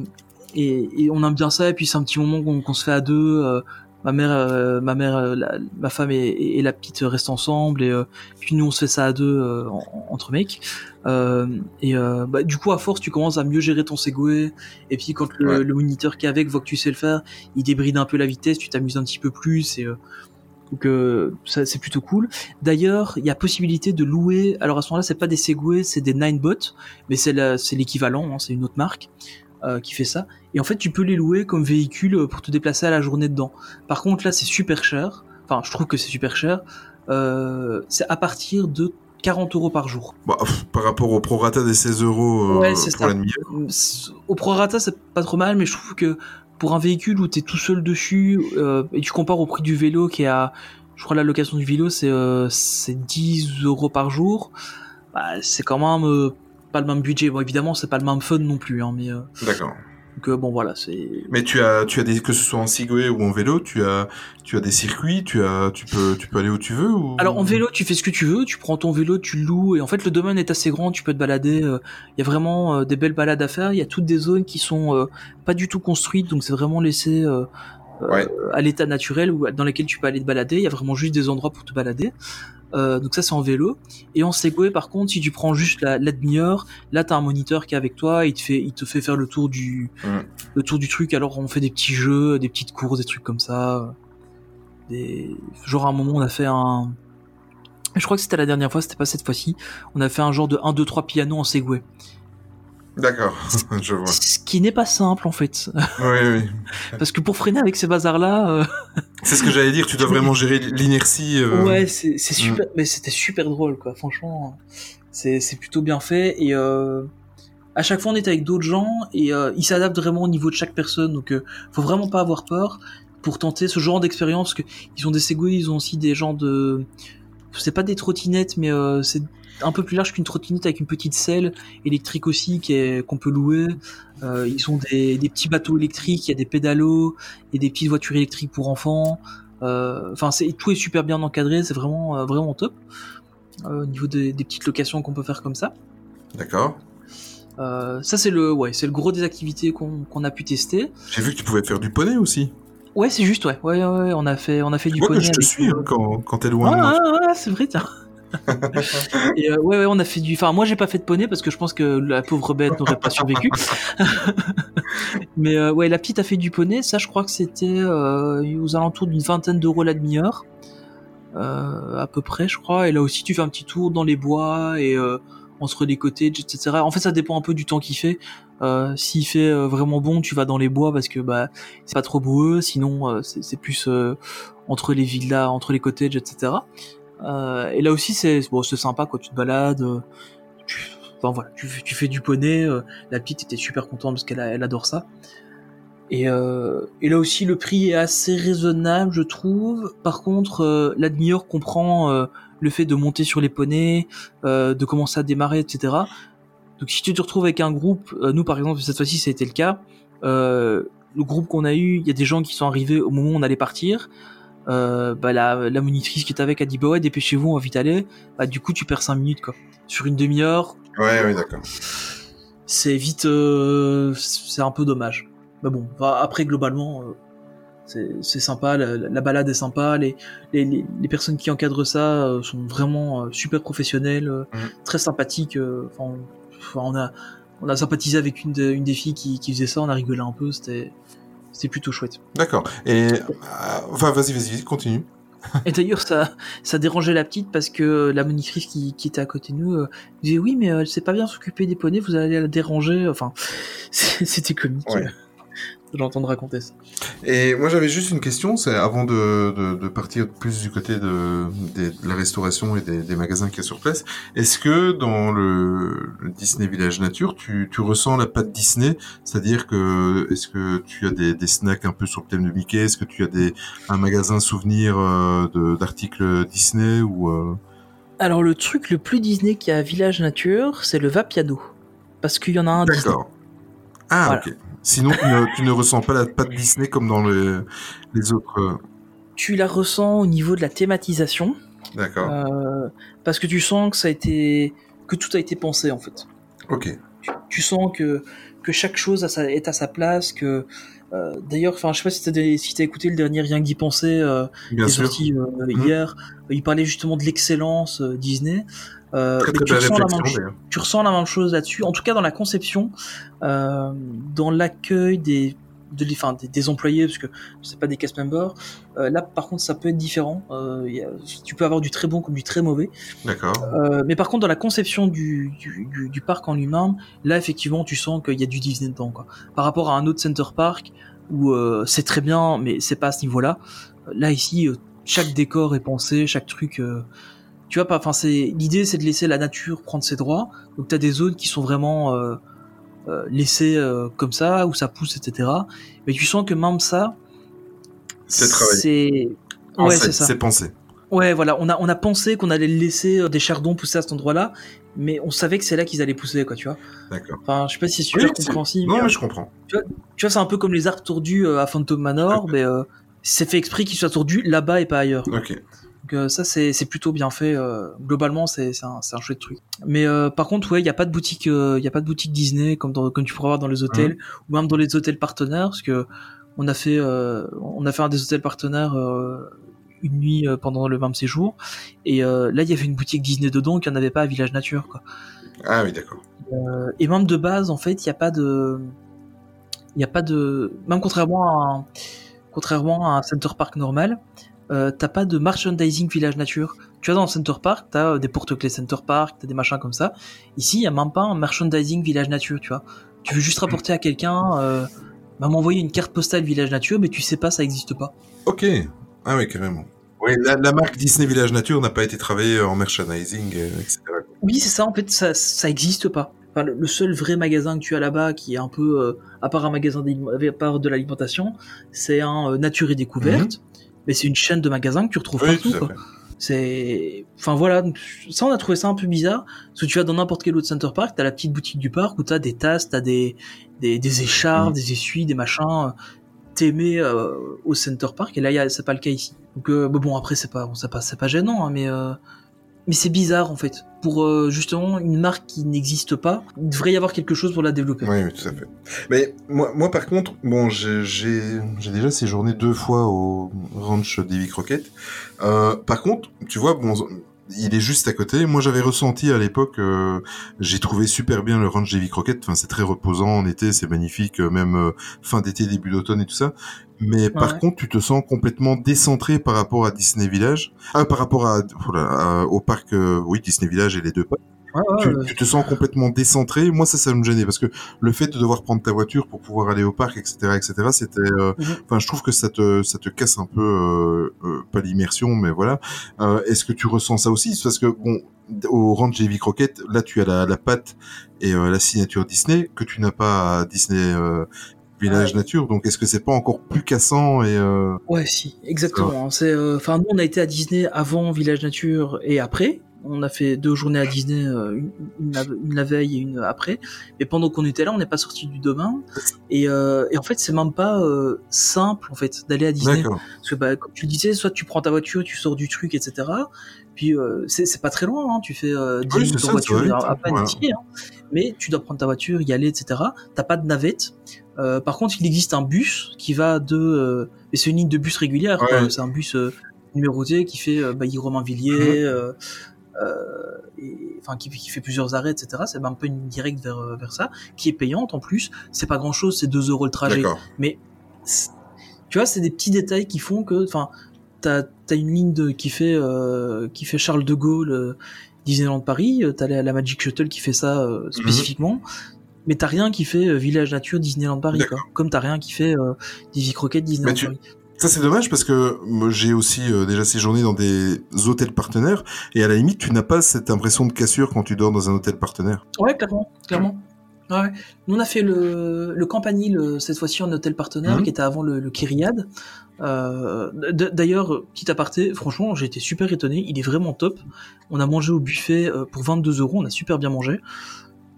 et, et on aime bien ça. Et puis c'est un petit moment qu'on se fait à deux. euh, ma mère, euh, ma mère, euh, la- ma femme et, et la petite restent ensemble. Et euh, puis nous, on se fait ça à deux euh, en- entre mecs. Euh, et euh, bah, du coup, à force, tu commences à mieux gérer ton Segway. Et puis quand le, Ouais. le moniteur qui est avec voit que tu sais le faire, il débride un peu la vitesse. Tu t'amuses un petit peu plus. Et euh, donc euh, ça c'est plutôt cool. D'ailleurs, il y a possibilité de louer. Alors à ce moment-là, c'est pas des Segway, c'est des Ninebot, mais c'est l'équivalent. hein, c'est une autre marque euh, qui fait ça. Et en fait, tu peux les louer comme véhicule euh, pour te déplacer à la journée dedans. Par contre, là, c'est super cher. Enfin, je trouve que c'est super cher. Euh, c'est à partir de 40 euros par jour. Pff, par rapport au prorata des 16 euros Ouais, c'est pour la demi-heure. Au prorata, c'est pas trop mal, mais je trouve que pour un véhicule où t'es tout seul dessus, euh, et tu compares au prix du vélo qui est à, je crois la location du vélo c'est euh, c'est 10 euros par jour, bah, c'est quand même euh, pas le même budget. Bon, évidemment, c'est pas le même fun non plus, hein, mais euh, D'accord. donc, euh, bon voilà, c'est Mais tu as, tu as des, que ce soit en Segway ou en vélo, tu as, tu as des circuits, tu as, tu peux, tu peux aller où tu veux ou... Alors en vélo, tu fais ce que tu veux, tu prends ton vélo, tu le loues, et en fait le domaine est assez grand, tu peux te balader, euh, il y a vraiment euh, des belles balades à faire, il y a toutes des zones qui sont euh, pas du tout construites, donc c'est vraiment laissé euh, euh, Ouais. à l'état naturel ou dans lesquels tu peux aller te balader, il y a vraiment juste des endroits pour te balader. Euh, donc ça c'est en vélo. Et en Segway par contre, si tu prends juste la, la demi-heure, là t'as un moniteur qui est avec toi, il te fait, il te fait faire le tour du, Mm. le tour du truc. Alors on fait des petits jeux, des petites courses, des trucs comme ça. Des... Genre à un moment on a fait un, je crois que c'était la dernière fois, c'était pas cette fois-ci. On a fait un genre de 1, 2, 3 piano en Segway. D'accord, je vois. Ce qui n'est pas simple en fait. Oui, oui. Parce que pour freiner avec ces bazars-là, euh, C'est ce que j'allais dire, tu dois vraiment gérer l'inertie. euh, ouais, c'est c'est super, mais c'était super drôle quoi. Franchement, c'est c'est plutôt bien fait et euh, à chaque fois on était avec d'autres gens et euh, ils s'adaptent vraiment au niveau de chaque personne. Donc euh, faut vraiment pas avoir peur pour tenter ce genre d'expérience. parce que ils ont des Segway, ils ont aussi des gens de, c'est pas des trottinettes, mais euh, c'est un peu plus large qu'une trottinette avec une petite selle électrique aussi qu'on peut louer. Euh, ils ont des, des petits bateaux électriques, il y a des pédalos, et des petites voitures électriques pour enfants. Euh, Enfin, tout est super bien encadré, c'est vraiment euh, vraiment top au niveau des, des petites locations qu'on peut faire comme ça. D'accord. Ça c'est le ouais, c'est le gros des activités qu'on a pu tester. J'ai vu que tu pouvais faire du poney aussi. Ouais, c'est juste ouais. ouais, ouais, ouais, on a fait on a fait Tu du vois que poney je te suis hein, quand, quand t'es loin. Ah, ah, ah, c'est vrai, tiens. Et euh, ouais, ouais, on a fait du. Enfin, moi, j'ai pas fait de poney parce que je pense que la pauvre bête n'aurait pas survécu. Mais euh, ouais, la petite a fait du poney. Ça, je crois que c'était euh, aux alentours d'une vingtaine d'euros la demi-heure, euh, à peu près, je crois. Et là aussi, tu fais un petit tour dans les bois et entre les cottages, etc. En fait, ça dépend un peu du temps qu'il fait. Euh, S'il fait euh, vraiment bon, tu vas dans les bois parce que bah c'est pas trop boueux. Sinon, euh, c'est plus entre les villas, entre les cottages, etc. Euh, et là aussi, c'est bon, c'est sympa quoi. Tu te balades. euh, tu, enfin voilà, tu, fais- du poney. euh, la petite était super contente parce qu'elle elle adore ça. Et, euh, et là aussi, le prix est assez raisonnable, je trouve. Par contre, euh, l'admire comprend euh, le fait de monter sur les poneys, de commencer à démarrer, etc. Donc si tu te retrouves avec un groupe, nous par exemple cette fois-ci ça a été le cas, le groupe qu'on a eu, il y a des gens qui sont arrivés au moment où on allait partir. Euh, bah la, la monitrice qui est avec a dit bah ouais dépêchez-vous on va vite aller. Bah du coup tu perds 5 minutes quoi. Sur une demi-heure, Ouais, ouais, d'accord. c'est vite, euh, c'est un peu dommage. Mais bon, enfin, après globalement, euh, c'est c'est sympa, la, la balade est sympa, les, les, les, les personnes qui encadrent ça euh, sont vraiment euh, super professionnelles, euh, Mhm. très sympathiques. euh, Enfin, enfin, on a on a sympathisé avec une, de- une des filles qui, qui faisait ça, on a rigolé un peu, c'était c'était plutôt chouette. D'accord. Et euh, enfin, vas-y, vas-y, continue. Et d'ailleurs, ça, ça dérangeait la petite parce que la monitrice qui, qui était à côté de nous euh, disait oui, mais euh, elle sait pas bien s'occuper des poneys, vous allez la déranger. Enfin, c'était comique. Ouais. De l'entendre raconter ça. Et moi j'avais juste une question, c'est avant de, de, de partir plus du côté de, la restauration et des, des magasins qu'il y a sur place, est-ce que dans le, le Disney Village Nature, tu, tu ressens la patte Disney? C'est-à-dire que est-ce que tu as des, des snacks un peu sur le thème de Mickey? Est-ce que tu as des, un magasin souvenir euh, d'articles Disney ou euh, Alors, le truc le plus Disney qu'il y a à Village Nature, c'est le Vapiano. Parce qu'il y en a un Disney. D'accord. Ah Voilà. ok. Sinon tu ne, tu ne ressens pas la patte Disney comme dans les, les autres. euh, Tu la ressens au niveau de la thématisation. D'accord. euh, parce que tu sens que ça a été. que tout a été pensé en fait. Ok. tu sens que, que chaque chose a sa- est à sa place, que euh, d'ailleurs, enfin, je sais pas si t'as si écouté le dernier Rien que d'y penser, euh, qui est sorti euh, Mhm. hier, il parlait justement de l'excellence Disney. Euh, mais tu, ressens la même, réflexion cho- d'ailleurs. tu ressens la même chose là-dessus, en tout cas dans la conception, euh, dans l'accueil des, de, enfin, des, des employés, parce que c'est pas des cast members. Euh, là, par contre, ça peut être différent. Euh, y a- tu peux avoir du très bon comme du très mauvais. D'accord. Euh, mais par contre, dans la conception du, du, du, du parc en lui-même, là, effectivement, tu sens qu'il y a du Disney dedans. Quoi. Par rapport à un autre Center Park, où euh, c'est très bien, mais c'est pas à ce niveau-là. Là, ici, chaque décor est pensé, chaque truc... tu vois, pas, enfin, c'est l'idée, c'est de laisser la nature prendre ses droits. Donc, t'as des zones qui sont vraiment euh, euh, laissées euh, comme ça, où ça pousse, etc. Mais tu sens que même ça, C'est c'est... En Ouais, fait, c'est ça. C'est pensé. Ouais, voilà, on a, on a pensé qu'on allait laisser des chardons pousser à cet endroit-là, mais on savait que c'est là qu'ils allaient pousser, quoi, tu vois. D'accord. Enfin, je sais pas si c'est super Oui, compréhensible. Non, mais, mais je comprends. Tu vois, c'est un peu comme les arbres tordus à Phantom Manor, mais c'est fait exprès qu'ils soient tordus là-bas et pas ailleurs. Ok. Donc euh, ça, c'est plutôt bien fait. euh, globalement, c'est un, un chouette truc. Mais euh, par contre, ouais, il y a pas de boutique, il a pas de boutique Disney comme dans, comme tu pourras voir dans les hôtels ou même dans les hôtels partenaires, parce que on a fait on a fait un des hôtels partenaires une nuit pendant le même séjour, et euh, là il y avait une boutique Disney dedans qu'il n'y en avait pas à Village Nature, quoi. Ah oui, d'accord. Euh, et même de base, en fait, il n'y a pas de, il y a pas de, même contrairement à un, contrairement à un Center Park normal, euh, t'as pas de merchandising village nature. Tu vois, dans le Center Park, t'as euh, des porte-clés Center Park, t'as des machins comme ça. Ici, il y a même pas un merchandising village nature, tu vois. Tu veux juste rapporter à quelqu'un, euh, bah, m'envoyer une carte postale village nature, mais tu sais pas, ça existe pas. Ok. Ah oui, carrément. Oui, la, la marque Disney Village Nature n'a pas été travaillée en merchandising, euh, etc. Oui, c'est ça, en fait, ça, ça existe pas. Enfin, le, seul vrai magasin que tu as là-bas, qui est un peu, euh, à part un magasin à part de l'alimentation, c'est un euh, Nature et Découverte. Mais c'est une chaîne de magasins que tu retrouves. Oui, partout, quoi. C'est, enfin voilà, ça on a trouvé ça un peu bizarre, parce que tu vas dans n'importe quel autre center park, t'as la petite boutique du parc où t'as des tasses, t'as des, des, des écharpes, Mhm. des essuies, des machins, euh, t'aimais euh, au center park, et là y a- c'est pas le cas ici. Donc euh, bah bon après c'est pas, bon, c'est pas, c'est pas gênant, hein, mais euh, mais c'est bizarre en fait. Pour euh, justement une marque qui n'existe pas, il devrait y avoir quelque chose pour la développer. Oui, oui, tout à fait. Mais moi, par contre, bon, j'ai déjà séjourné deux fois au ranch Davy Crockett. Euh, par contre, tu vois, bon, il est juste à côté. Moi, j'avais ressenti à l'époque, euh, j'ai trouvé super bien le ranch Davy Crockett. Enfin, c'est très reposant en été, c'est magnifique, euh, même euh, fin d'été, début d'automne et tout ça. Mais par Ouais. contre, tu te sens complètement décentré par rapport à Disney Village, ah, par rapport à, voilà, à- au parc, euh, oui, Disney Village et les deux parcs. Ouais, tu, ouais. tu te sens complètement décentré. Moi, ça, ça me gênait parce que le fait de devoir prendre ta voiture pour pouvoir aller au parc, etc., etc., c'était, euh, Mhm. enfin, je trouve que ça te, ça te casse un peu, euh, euh, pas l'immersion, mais voilà. Euh, Est-ce que tu ressens ça aussi? Parce que bon, au Ranch Davy Crockett, là, tu as la, la patte et euh, la signature Disney que tu n'as pas à Disney euh, Village Ouais. Nature. Donc, est-ce que c'est pas encore plus cassant et euh... Ouais, si, exactement. C'est, euh, enfin, nous, on a été à Disney avant Village Nature et après. On a fait deux journées à Disney, euh, une, une la, veille et une après. Mais pendant qu'on était là, on n'est pas sorti du domaine. Et, euh, et en fait, c'est même pas euh, simple en fait d'aller à Disney. Parce que bah, comme tu le disais, soit tu prends ta voiture, tu sors du truc, etc. Puis euh, c'est pas très loin, hein. tu fais euh, 10 Oui, minutes c'est en voiture, va à, peine hein. mais tu dois prendre ta voiture, y aller, etc. T'as pas de navette. Euh, par contre, il existe un bus qui va de, euh, mais c'est une ligne de bus régulière, Ouais. c'est un bus euh, numéroté qui fait euh, Bailly-Romainvilliers, Mhm. euh, euh, et- enfin qui, qui fait plusieurs arrêts, etc. C'est un peu une directe vers euh, vers ça, qui est payante en plus. C'est pas grand chose, c'est 2 euros le trajet. Mais tu vois, c'est des petits détails qui font que, enfin, t'as as une ligne de, qui fait euh, qui fait Charles de Gaulle, euh, Disneyland Paris. euh, T'as la, la Magic Shuttle qui fait ça Mhm. spécifiquement. Mais t'as rien qui fait Village Nature Disneyland Paris, quoi. Comme t'as rien qui fait euh, Davy Crockett Disneyland tu- Paris. Ça c'est dommage parce que j'ai aussi euh, déjà séjourné dans des hôtels partenaires et à la limite tu n'as pas cette impression de cassure quand tu dors dans un hôtel partenaire. Ouais, clairement, clairement. Ouais. Nous, on a fait le, le Campanile, cette fois-ci en hôtel partenaire, Mhm. qui était avant le, le Kyriade. Euh, D'ailleurs, petit aparté, franchement, j'ai été super étonné. Il est vraiment top. On a mangé au buffet euh, pour 22 euros. On a super bien mangé.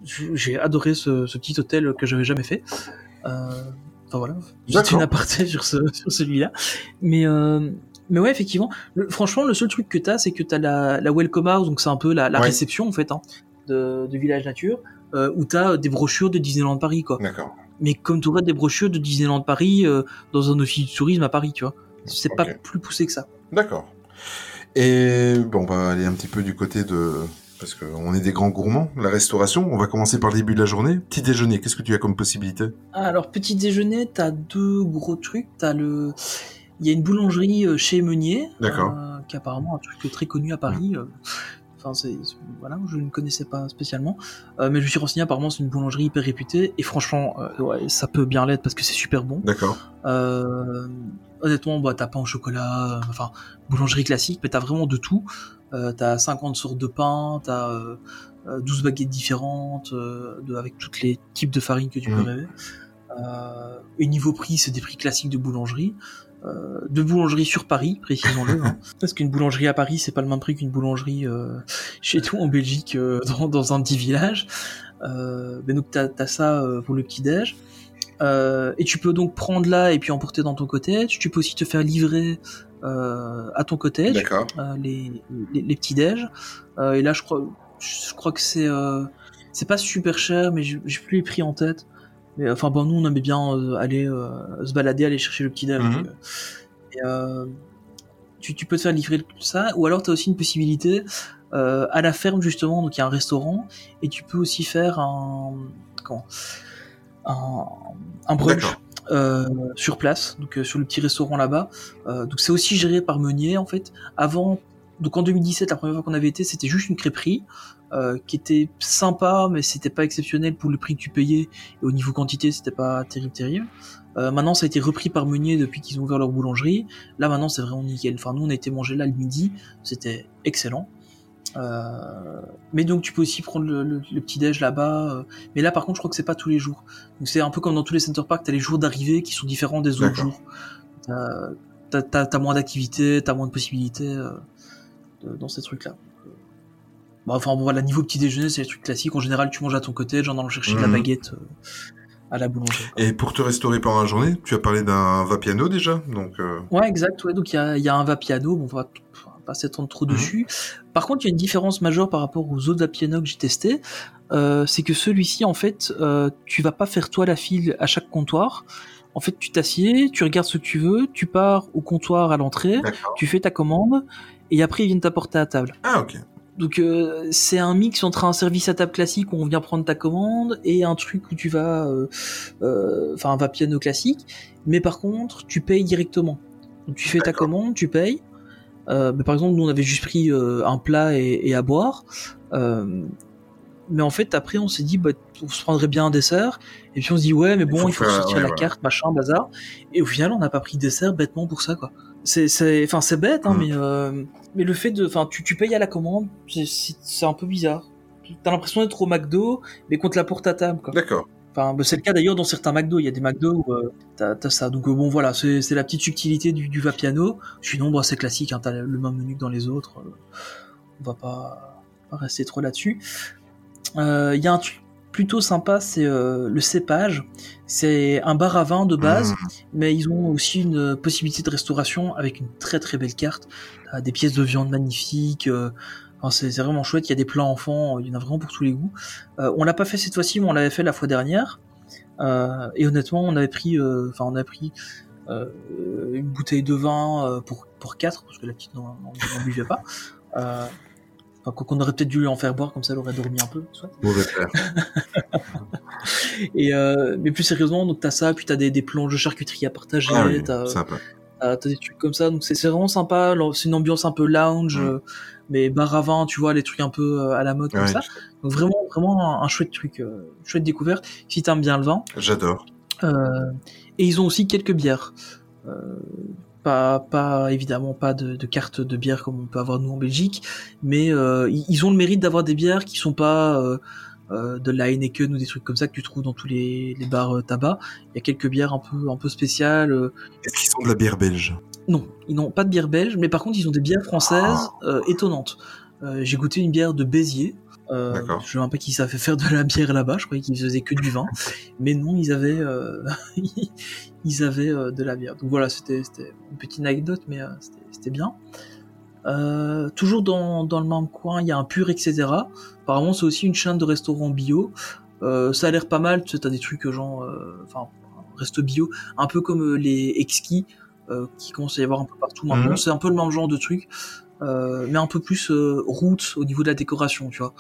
J'ai adoré ce, ce petit hôtel que j'avais jamais fait. Euh, Enfin voilà, juste une aparté sur, ce, sur celui-là. Mais, euh, mais ouais, effectivement, le- franchement, le seul truc que t'as, c'est que t'as la, la Welcome House, donc c'est un peu la, la Ouais. réception en fait hein, de, de Village Nature, euh, où t'as des brochures de Disneyland Paris, quoi. D'accord. Mais comme tu aurais des brochures de Disneyland Paris euh, dans un office de tourisme à Paris, tu vois. C'est pas plus poussé que ça. D'accord. Et bon, on va aller un petit peu du côté de parce qu'on est des grands gourmands, la restauration. On va commencer par le début de la journée. Petit déjeuner, qu'est-ce que tu as comme possibilité Alors, petit déjeuner, t'as deux gros trucs. T'as le. Il y a une boulangerie euh, chez Meunier, D'accord. euh, qui est apparemment un truc très connu à Paris. euh. Enfin, c'est voilà, je ne connaissais pas spécialement, Euh, mais je me suis renseigné. Apparemment, c'est une boulangerie hyper réputée et franchement, euh, ouais, ça peut bien l'être parce que c'est super bon. D'accord. Euh, honnêtement, bah, t'as pain au chocolat, euh, enfin, boulangerie classique, mais t'as vraiment de tout. T'as 50 sortes de pain, t'as euh, euh, 12 baguettes différentes, de, avec tous les types de farine que tu peux Mhm. rêver. Et niveau prix, c'est des prix classiques de boulangerie. Euh, de boulangerie sur Paris, précisons-le. hein. Parce qu'une boulangerie à Paris, c'est pas le même prix qu'une boulangerie euh, chez nous en Belgique, euh, dans, dans un petit village. Euh, mais donc t'as as ça euh, pour le petit-déj. Euh, et tu peux donc prendre là et puis emporter dans ton cottage. Tu peux aussi te faire livrer euh, à ton cottage les, les, les petits déj. Euh, et là, je crois, je crois que c'est euh, c'est pas super cher, mais j'ai j'ai plus les prix en tête. Mais enfin, bon, nous, on aimait bien euh, aller euh, se balader, aller chercher le petit déj. Donc, euh, et, tu, tu peux te faire livrer ça, ou alors tu as aussi une possibilité à la ferme justement, donc il y a un restaurant, et tu peux aussi faire un comment un, un brunch euh, sur place, donc euh, sur le petit restaurant là-bas. Euh, donc c'est aussi géré par Meunier en fait. Avant, donc en 2017, la première fois qu'on avait été, c'était juste une crêperie euh, qui était sympa, mais c'était pas exceptionnel pour le prix que tu payais et au niveau quantité, c'était pas terrible terrible. Euh, maintenant, ça a été repris par Meunier depuis qu'ils ont ouvert leur boulangerie. Là, maintenant, c'est vraiment nickel. Enfin, nous, on a été manger là le midi, c'était excellent. Euh, mais donc, tu peux aussi prendre le, le- le petit déj là-bas. mais là, par contre, je crois que c'est pas tous les jours. Donc, c'est un peu comme dans tous les center parks, t'as les jours d'arrivée qui sont différents des autres jours. T'as- moins d'activités, t'as moins de possibilités euh, de- dans ces trucs-là. Bon, enfin, bon, voilà, niveau petit déjeuner, c'est les trucs classiques. En général, tu manges à ton côté, en allant chercher de la Mhm. baguette euh, à la boulangerie. Et pour te restaurer pendant la journée, tu as parlé d'un va-piano déjà, donc euh, Ouais, exact. Ouais, donc il y a, y a un va-piano, bon, on va pas s'étendre trop Mhm. dessus. Par contre, il y a une différence majeure par rapport aux autres va-piano que j'ai testés. Euh, c'est que celui-ci, en fait, euh, tu vas pas faire toi la file à chaque comptoir. En fait, tu t'assieds, tu regardes ce que tu veux, tu pars au comptoir à l'entrée, tu fais ta commande, et après ils viennent t'apporter à table. Ah ok. Donc euh, c'est un mix entre un service à table classique où on vient prendre ta commande et un truc où tu vas, euh, euh, enfin un va piano classique, mais par contre tu payes directement. Donc tu fais ta commande, tu payes. Euh, mais par exemple nous on avait juste pris euh, un plat et, et à boire. Euh, mais en fait, après, on s'est dit, bah, on se prendrait bien un dessert. Et puis on se dit, ouais, mais bon, faut il faut, faire- sortir ouais, la carte, machin, bazar. Et au final, on n'a pas pris de dessert bêtement pour ça, quoi. C'est, enfin, c'est bête, hein, Mm. mais, euh, mais le fait de, enfin, tu, tu payes à la commande, c'est, un peu bizarre. T'as l'impression d'être au McDo, mais qu'on te la porte à table, quoi. D'accord. Enfin, bah, c'est le cas d'ailleurs dans certains McDo. Il y a des McDo où euh, t'as, ça. Donc euh, bon, voilà, c'est, c'est la petite subtilité du, du Vapiano. Sinon, bah, c'est classique. Hein, t'as le même menu que dans les autres. Euh, on va pas, pas rester trop là-dessus. Il y a un truc plutôt sympa, c'est euh, le cépage. C'est un bar à vin de base, Mmh. mais ils ont aussi une possibilité de restauration avec une très très belle carte. T'as des pièces de viande magnifiques. euh, enfin, c'est vraiment chouette. Il y a des plats enfants. Il y en a vraiment pour tous les goûts. Euh, on l'a pas fait cette fois-ci, mais on l'avait fait la fois dernière. Euh, et honnêtement, on avait pris, euh, enfin, on a pris euh, une bouteille de vin euh, pour pour quatre parce que la petite n'en buvait pas. Euh, enfin, qu'on qu'on aurait peut-être dû lui en faire boire, comme ça elle aurait dormi un peu. soit. Mauvais père. Et euh, mais plus sérieusement, donc t'as ça, puis t'as des, des planches de charcuterie à partager, Ah oui, t'as sympa. t'as t'as des trucs comme ça, donc c'est c'est vraiment sympa. C'est une ambiance un peu lounge, Mm. euh, mais bar à vin, tu vois, les trucs un peu euh, à la mode comme ça. Donc vraiment, vraiment un, un chouette truc, euh, chouette découverte. Si t'aimes bien le vin. J'adore. Euh, et ils ont aussi quelques bières. Euh, pas, pas évidemment pas de, de carte de bière comme on peut avoir nous en Belgique, mais euh, ils ont le mérite d'avoir des bières qui sont pas euh, euh, de la Heineken ou des trucs comme ça que tu trouves dans tous les, les bars tabac. Il y a quelques bières un peu un peu spéciales. Est-ce qu'ils ont de la bière belge? Non, ils n'ont pas de bière belge, mais par contre ils ont des bières françaises euh, étonnantes. J'ai goûté une bière de Béziers. Euh, je sais même pas qui savait faire de la bière là-bas. Je croyais qu'ils faisaient que du vin, mais non, ils avaient, euh, ils avaient euh, de la bière. Donc voilà, c'était c'était une petite anecdote, mais euh, c'était- bien. Euh, toujours dans, dans le même coin, il y a un pur, etc. Apparemment, c'est aussi une chaîne de restaurants bio. Euh, ça a l'air pas mal. Tu sais, t'as des trucs genre, euh, enfin, reste bio, un peu comme les exquis euh, qui commence à y avoir un peu partout maintenant. Mhm. C'est un peu le même genre de truc, mais un peu plus euh, route au niveau de la décoration, tu vois.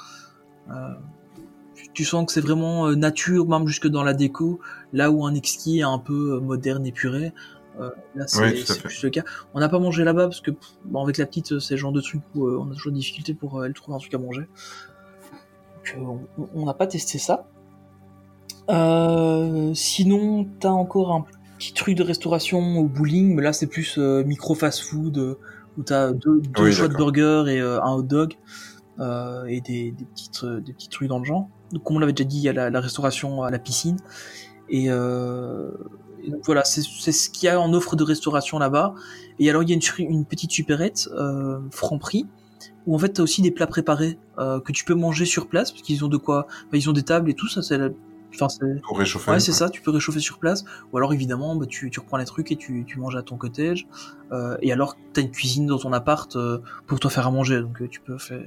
Euh, tu- sens que c'est vraiment euh, nature, même jusque dans la déco, là où un exquis est un peu euh, moderne et puré. Euh, là, c'est Oui, plus le cas. On n'a pas mangé là-bas parce que, bon, avec la petite, euh, c'est le genre de truc où euh, on a toujours des difficultés pour euh, elle trouver un truc à manger. Donc, euh, on- n'a pas testé ça. Euh, sinon, t'as encore un petit truc de restauration au bowling, mais là c'est plus euh, micro fast-food où t'as deux, deux Oui, choix de burgers et euh, un hot dog euh, et des, des petites euh, des petits trucs dans le genre. Donc, comme on l'avait déjà dit, il y a la, la restauration à la piscine et, euh, et donc voilà, c'est c'est ce qu'il y a en offre de restauration là-bas. Et alors il y a une, une petite supérette euh, Franprix où en fait t'as aussi des plats préparés euh, que tu peux manger sur place parce qu'ils ont de quoi, enfin, ils ont des tables et tout ça. C'est Enfin, Pour réchauffer. Ouais, c'est ça, tu peux réchauffer sur place, ou alors évidemment, bah, tu, tu reprends les trucs et tu, tu manges à ton cottage, euh, et alors t'as une cuisine dans ton appart euh, pour toi faire à manger, donc euh, tu peux faire...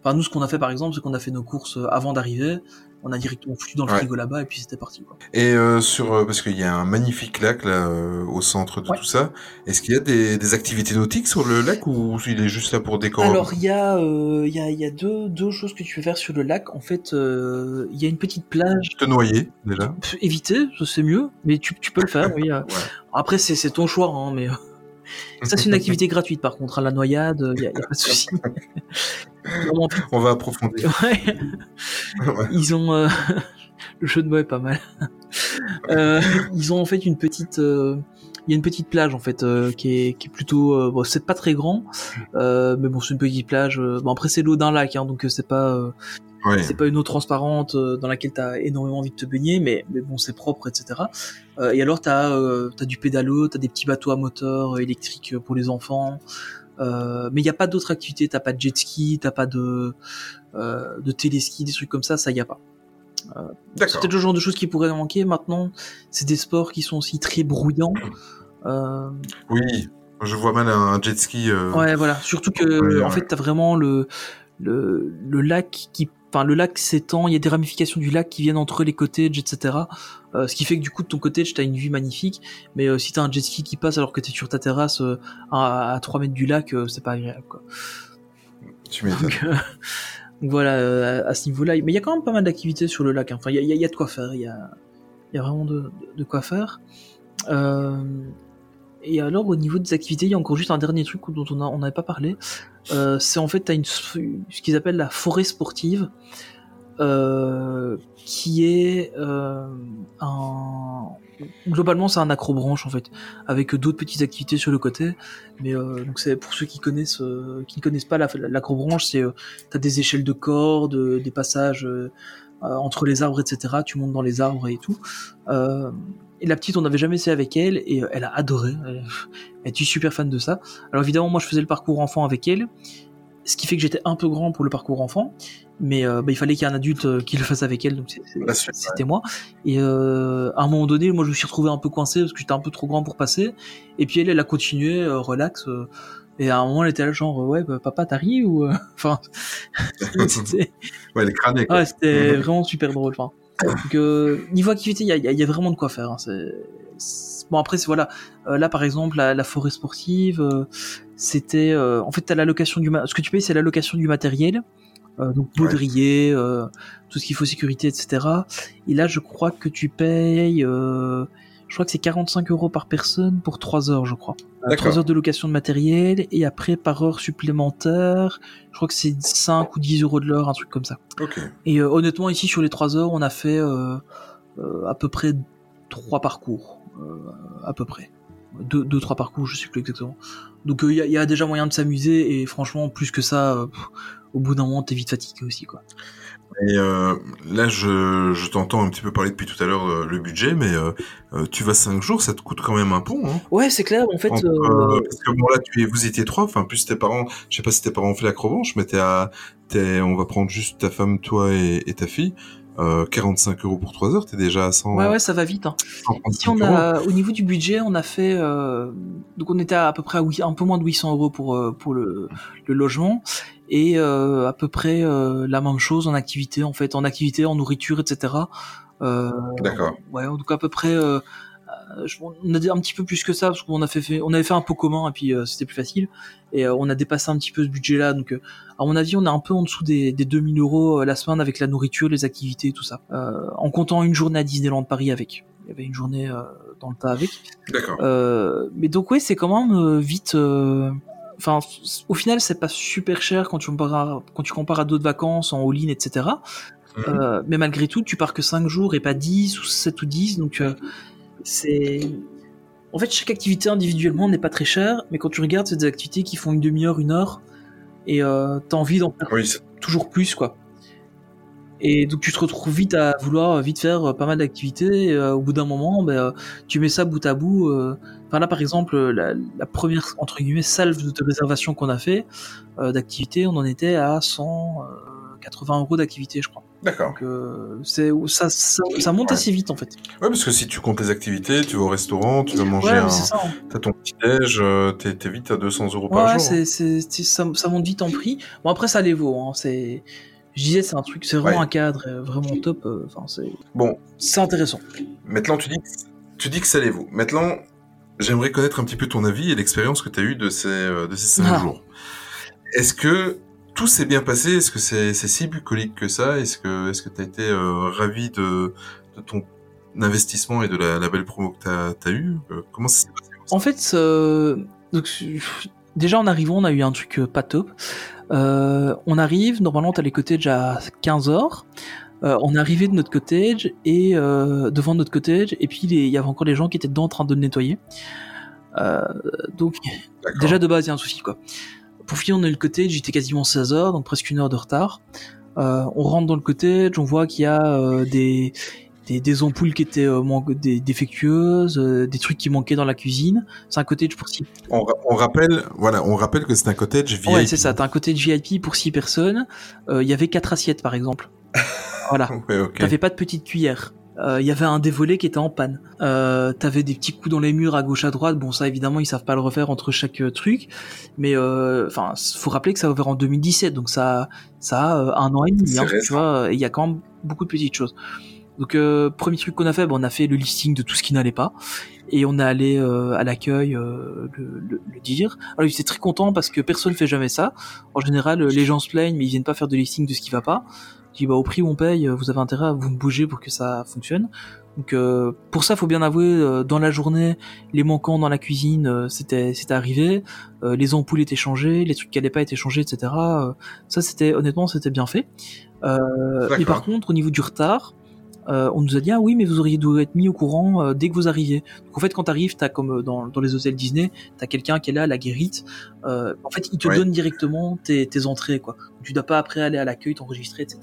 Enfin, nous, ce qu'on a fait par exemple, c'est qu'on a fait nos courses avant d'arriver, on a directement foutu dans le Ouais. frigo là-bas, et puis c'était parti. Quoi. Et euh, sur euh, parce qu'il y a un magnifique lac là euh, au centre de Ouais. tout ça. Est-ce qu'il y a des, des activités nautiques sur le lac ou il est juste là pour décorer? Alors, il y a, euh, il y a, y a deux, deux choses que tu peux faire sur le lac. En fait, euh, il y a une petite plage. te noyer déjà Éviter, ça, c'est mieux, mais tu, tu peux le faire, oui. euh. Ouais. Après, c'est c'est ton choix, hein, mais... euh, Ça, c'est une activité gratuite, par contre, à la noyade, il n'y a, pas de souci. On va approfondir. ouais. Ouais. Ils ont euh, le jeu de mots est pas mal. Euh, ils ont en fait une petite, euh, il y a une petite plage en fait euh, qui est qui est plutôt, euh, bon c'est pas très grand, euh, mais bon c'est une petite plage. euh, bon après c'est l'eau d'un lac, hein, donc euh, c'est pas euh, Ouais. c'est pas une eau transparente euh, dans laquelle t'as énormément envie de te baigner, mais mais bon c'est propre etc. Euh, et alors t'as euh, t'as du pédalo, t'as des petits bateaux à moteur électriques pour les enfants. Euh, mais il y a pas d'autres activités, t'as pas de jet ski, t'as pas de euh, de téléski, des trucs comme ça, ça y a pas. C'est peut-être le genre de choses qui pourraient manquer. Maintenant, c'est des sports qui sont aussi très bruyants. Euh, Oui. Je vois mal un jet ski. euh, ouais, voilà. Surtout que, en fait, t'as vraiment le, le, le lac qui, enfin, le lac s'étend. Il y a des ramifications du lac qui viennent entre les cottages, etc. Euh, ce qui fait que du coup, de ton cottage, t'as une vue magnifique. Mais euh, si t'as un jet ski qui passe alors que t'es sur ta terrasse euh, à, à 3 mètres du lac, c'est pas agréable, quoi. Tu m'étonnes. Donc, voilà, euh, à ce niveau-là. Mais il y a quand même pas mal d'activités sur le lac. hein. Enfin, il y a, de quoi faire. Il y a, vraiment de, quoi faire. Euh, et alors, au niveau des activités, il y a encore juste un dernier truc dont on n'avait pas parlé. Euh, c'est en fait, tu as ce qu'ils appellent la forêt sportive. Euh, qui est euh, un globalement c'est un acrobranche en fait avec d'autres petites activités sur le côté. Mais euh, donc c'est pour ceux qui connaissent euh, qui ne connaissent pas la- l'acrobranche c'est euh, t'as des échelles de cordes des passages entre les arbres etc tu montes dans les arbres et tout. Et la petite on n'avait jamais essayé avec elle et elle a adoré. Elle, elle est super fan de ça. Alors évidemment moi je faisais le parcours enfant avec elle ce qui fait que j'étais un peu grand pour le parcours enfant mais euh, bah, il fallait qu'il y ait un adulte euh, qui le fasse avec elle donc c'était moi et euh, à un moment donné moi je me suis retrouvé un peu coincé parce que j'étais un peu trop grand pour passer et puis elle elle a continué euh, relax euh, et à un moment elle était là genre euh, ouais bah, papa t'as ri ou enfin Ouais, les crânés, quoi. ouais, c'était Mhm. vraiment super drôle enfin donc euh, niveau activité il y a, y y vraiment de quoi faire hein, c'est- bon après c'est voilà. Euh, là par exemple la, la forêt sportive euh, c'était euh, en fait t'as l'allocation du ma- ce que tu payes c'est l'allocation du matériel euh, donc baudrier euh, tout ce qu'il faut sécurité etc et là je crois que tu payes euh, je crois que c'est 45 euros par personne pour 3 heures je crois. Euh, D'accord. 3 heures de location de matériel et après par heure supplémentaire je crois que c'est 5 ou 10 euros de l'heure un truc comme ça. Ok. et euh, honnêtement, ici sur les 3 heures, on a fait euh, euh, à peu près trois parcours, à peu près. Deux, deux, trois parcours, je sais plus exactement. Donc il y, a- y a déjà moyen de s'amuser et franchement, plus que ça, euh, pff, au bout d'un moment, t'es vite fatigué aussi, quoi. Et euh, là, je, je t'entends un petit peu parler depuis tout à l'heure euh, le budget, mais euh, euh, tu vas cinq jours, ça te coûte quand même un pont. Hein Ouais, c'est clair. En fait, Entre, euh, euh, parce que bon là, tu es, vous étiez trois, enfin plus tes parents. Je sais pas si tes parents ont fait l'acrobranche, mais t'es à, t'es, on va prendre juste ta femme, toi et, et ta fille. Euh, 45 euros pour trois heures, t'es déjà à 100. ouais, ouais, ça va vite. Hein. 135 Ici, on euros. a, au niveau du budget, on a fait, euh, donc on était à, à peu près à un peu moins de 800 euros pour euh, pour le, le logement et euh, à peu près euh, la même chose en activité, en fait, en activité, en nourriture, etc. Euh, D'accord. ouais, donc à peu près, je- on a dit un petit peu plus que ça parce qu'on a fait, fait- on avait fait un pot commun et puis euh, c'était plus facile et euh, on a dépassé un petit peu ce budget-là. Donc, euh, à mon avis, on est un peu en dessous des, des 2000 euros euh, la semaine avec la nourriture, les activités, tout ça, Euh, en comptant une journée à Disneyland Paris avec. Il y avait une journée euh, dans le tas avec. D'accord. Euh, mais donc ouais, c'est quand même euh, vite. euh, Enfin, au final, c'est pas super cher quand tu compares à, quand tu compares à d'autres vacances en all-in, etc. Euh, mais malgré tout, tu pars que 5 jours et pas 10 ou 7 ou 10. Donc, euh, c'est. En fait, chaque activité individuellement n'est pas très chère, mais quand tu regardes, c'est des activités qui font une demi-heure, une heure, et euh, t'as envie d'en faire Oui, toujours plus, quoi. Et donc tu te retrouves vite à vouloir vite faire euh, pas mal d'activités. et, euh, au bout d'un moment, ben, euh, tu mets ça bout à bout. euh. Enfin là, par exemple, la, la première entre guillemets salve de réservation qu'on a fait euh, d'activité, on en était à 180 euros d'activité, je crois. D'accord. Euh, c'est ça, ça, ça monte Ouais. assez vite en fait. Ouais, parce que si tu comptes les activités, tu vas au restaurant, tu vas manger Ouais, un, t'as ton petit déj, t'es, t'es vite à 200 euros Ouais, par ouais, jour. c'est- ça, ça monte vite en prix. Bon après ça les vaut. Hein. C'est, je disais c'est un truc, c'est vraiment Ouais. un cadre euh, vraiment top. euh, Enfin c'est, Bon, c'est intéressant. Maintenant, tu dis, que- tu dis que ça les vaut. Maintenant, j'aimerais connaître un petit peu ton avis et l'expérience que tu as eue de ces, euh, de ces cinq Ah. jours. Est-ce que tout s'est bien passé Est-ce que c'est si bucolique que ça? Est-ce que est-ce que tu as été euh, ravi de, de ton investissement et de la, la belle promo que tu as, eue? Euh, Comment ça s'est passé? En fait, euh, donc, déjà en arrivant, on a eu un truc pas top. Euh, on arrive, normalement, t'as les cottages à 15h. Euh, on est arrivé de notre cottage et euh, devant notre cottage, et puis les- il y avait encore des gens qui étaient dedans en train de le nettoyer. Euh, donc déjà de base, il y a un souci quoi. Pour finir, on a eu le cottage, il était quasiment 16h, donc presque une heure de retard. Euh, on rentre dans le cottage, on voit qu'il y a euh, des, des, des ampoules qui étaient euh, des, défectueuses, euh, des trucs qui manquaient dans la cuisine. C'est un cottage pour six. on, ra- on rappelle, voilà, on rappelle que c'est un cottage VIP. Ouais, c'est ça. T'as un cottage VIP pour six personnes. Il y avait quatre assiettes par exemple. voilà. Ouais, ok. T'avais pas de petite cuillère. Euh, Il y avait un des volets qui était en panne. Euh, T'avais des petits coups dans les murs à gauche à droite. Bon, ça évidemment ils savent pas le refaire entre chaque euh, truc, mais euh, enfin, faut rappeler que ça a ouvert en 2017, donc ça, ça a un an et demi, hein, tu vois. Et il y a quand même beaucoup de petites choses. Donc euh, premier truc qu'on a fait, bah, on a fait le listing de tout ce qui n'allait pas et on est allé euh, à l'accueil euh, le, le- le dire. Alors il était très content parce que personne fait jamais ça. En général, les gens se plaignent mais ils viennent pas faire de listing de ce qui va pas. Bah au prix où on paye, euh, vous avez intérêt à vous bouger pour que ça fonctionne. Donc euh, pour ça, faut bien avouer, euh, dans la journée, les manquants dans la cuisine, euh, c'était c'était arrivé. Euh, les ampoules étaient changées, les trucs qui allaient pas étaient changés, etc. Euh, ça c'était honnêtement c'était bien fait. Euh, mais D'accord. par contre, au niveau du retard, euh, on nous a dit ah oui mais vous auriez dû être mis au courant euh, dès que vous arriviez. Donc en fait quand t'arrives, t'as comme euh, dans, dans les hôtels Disney, t'as quelqu'un qui est là, la guérite. Euh, en fait il te Ouais. donne directement tes, tes entrées quoi. Tu dois pas après aller à l'accueil, t'enregistrer, etc.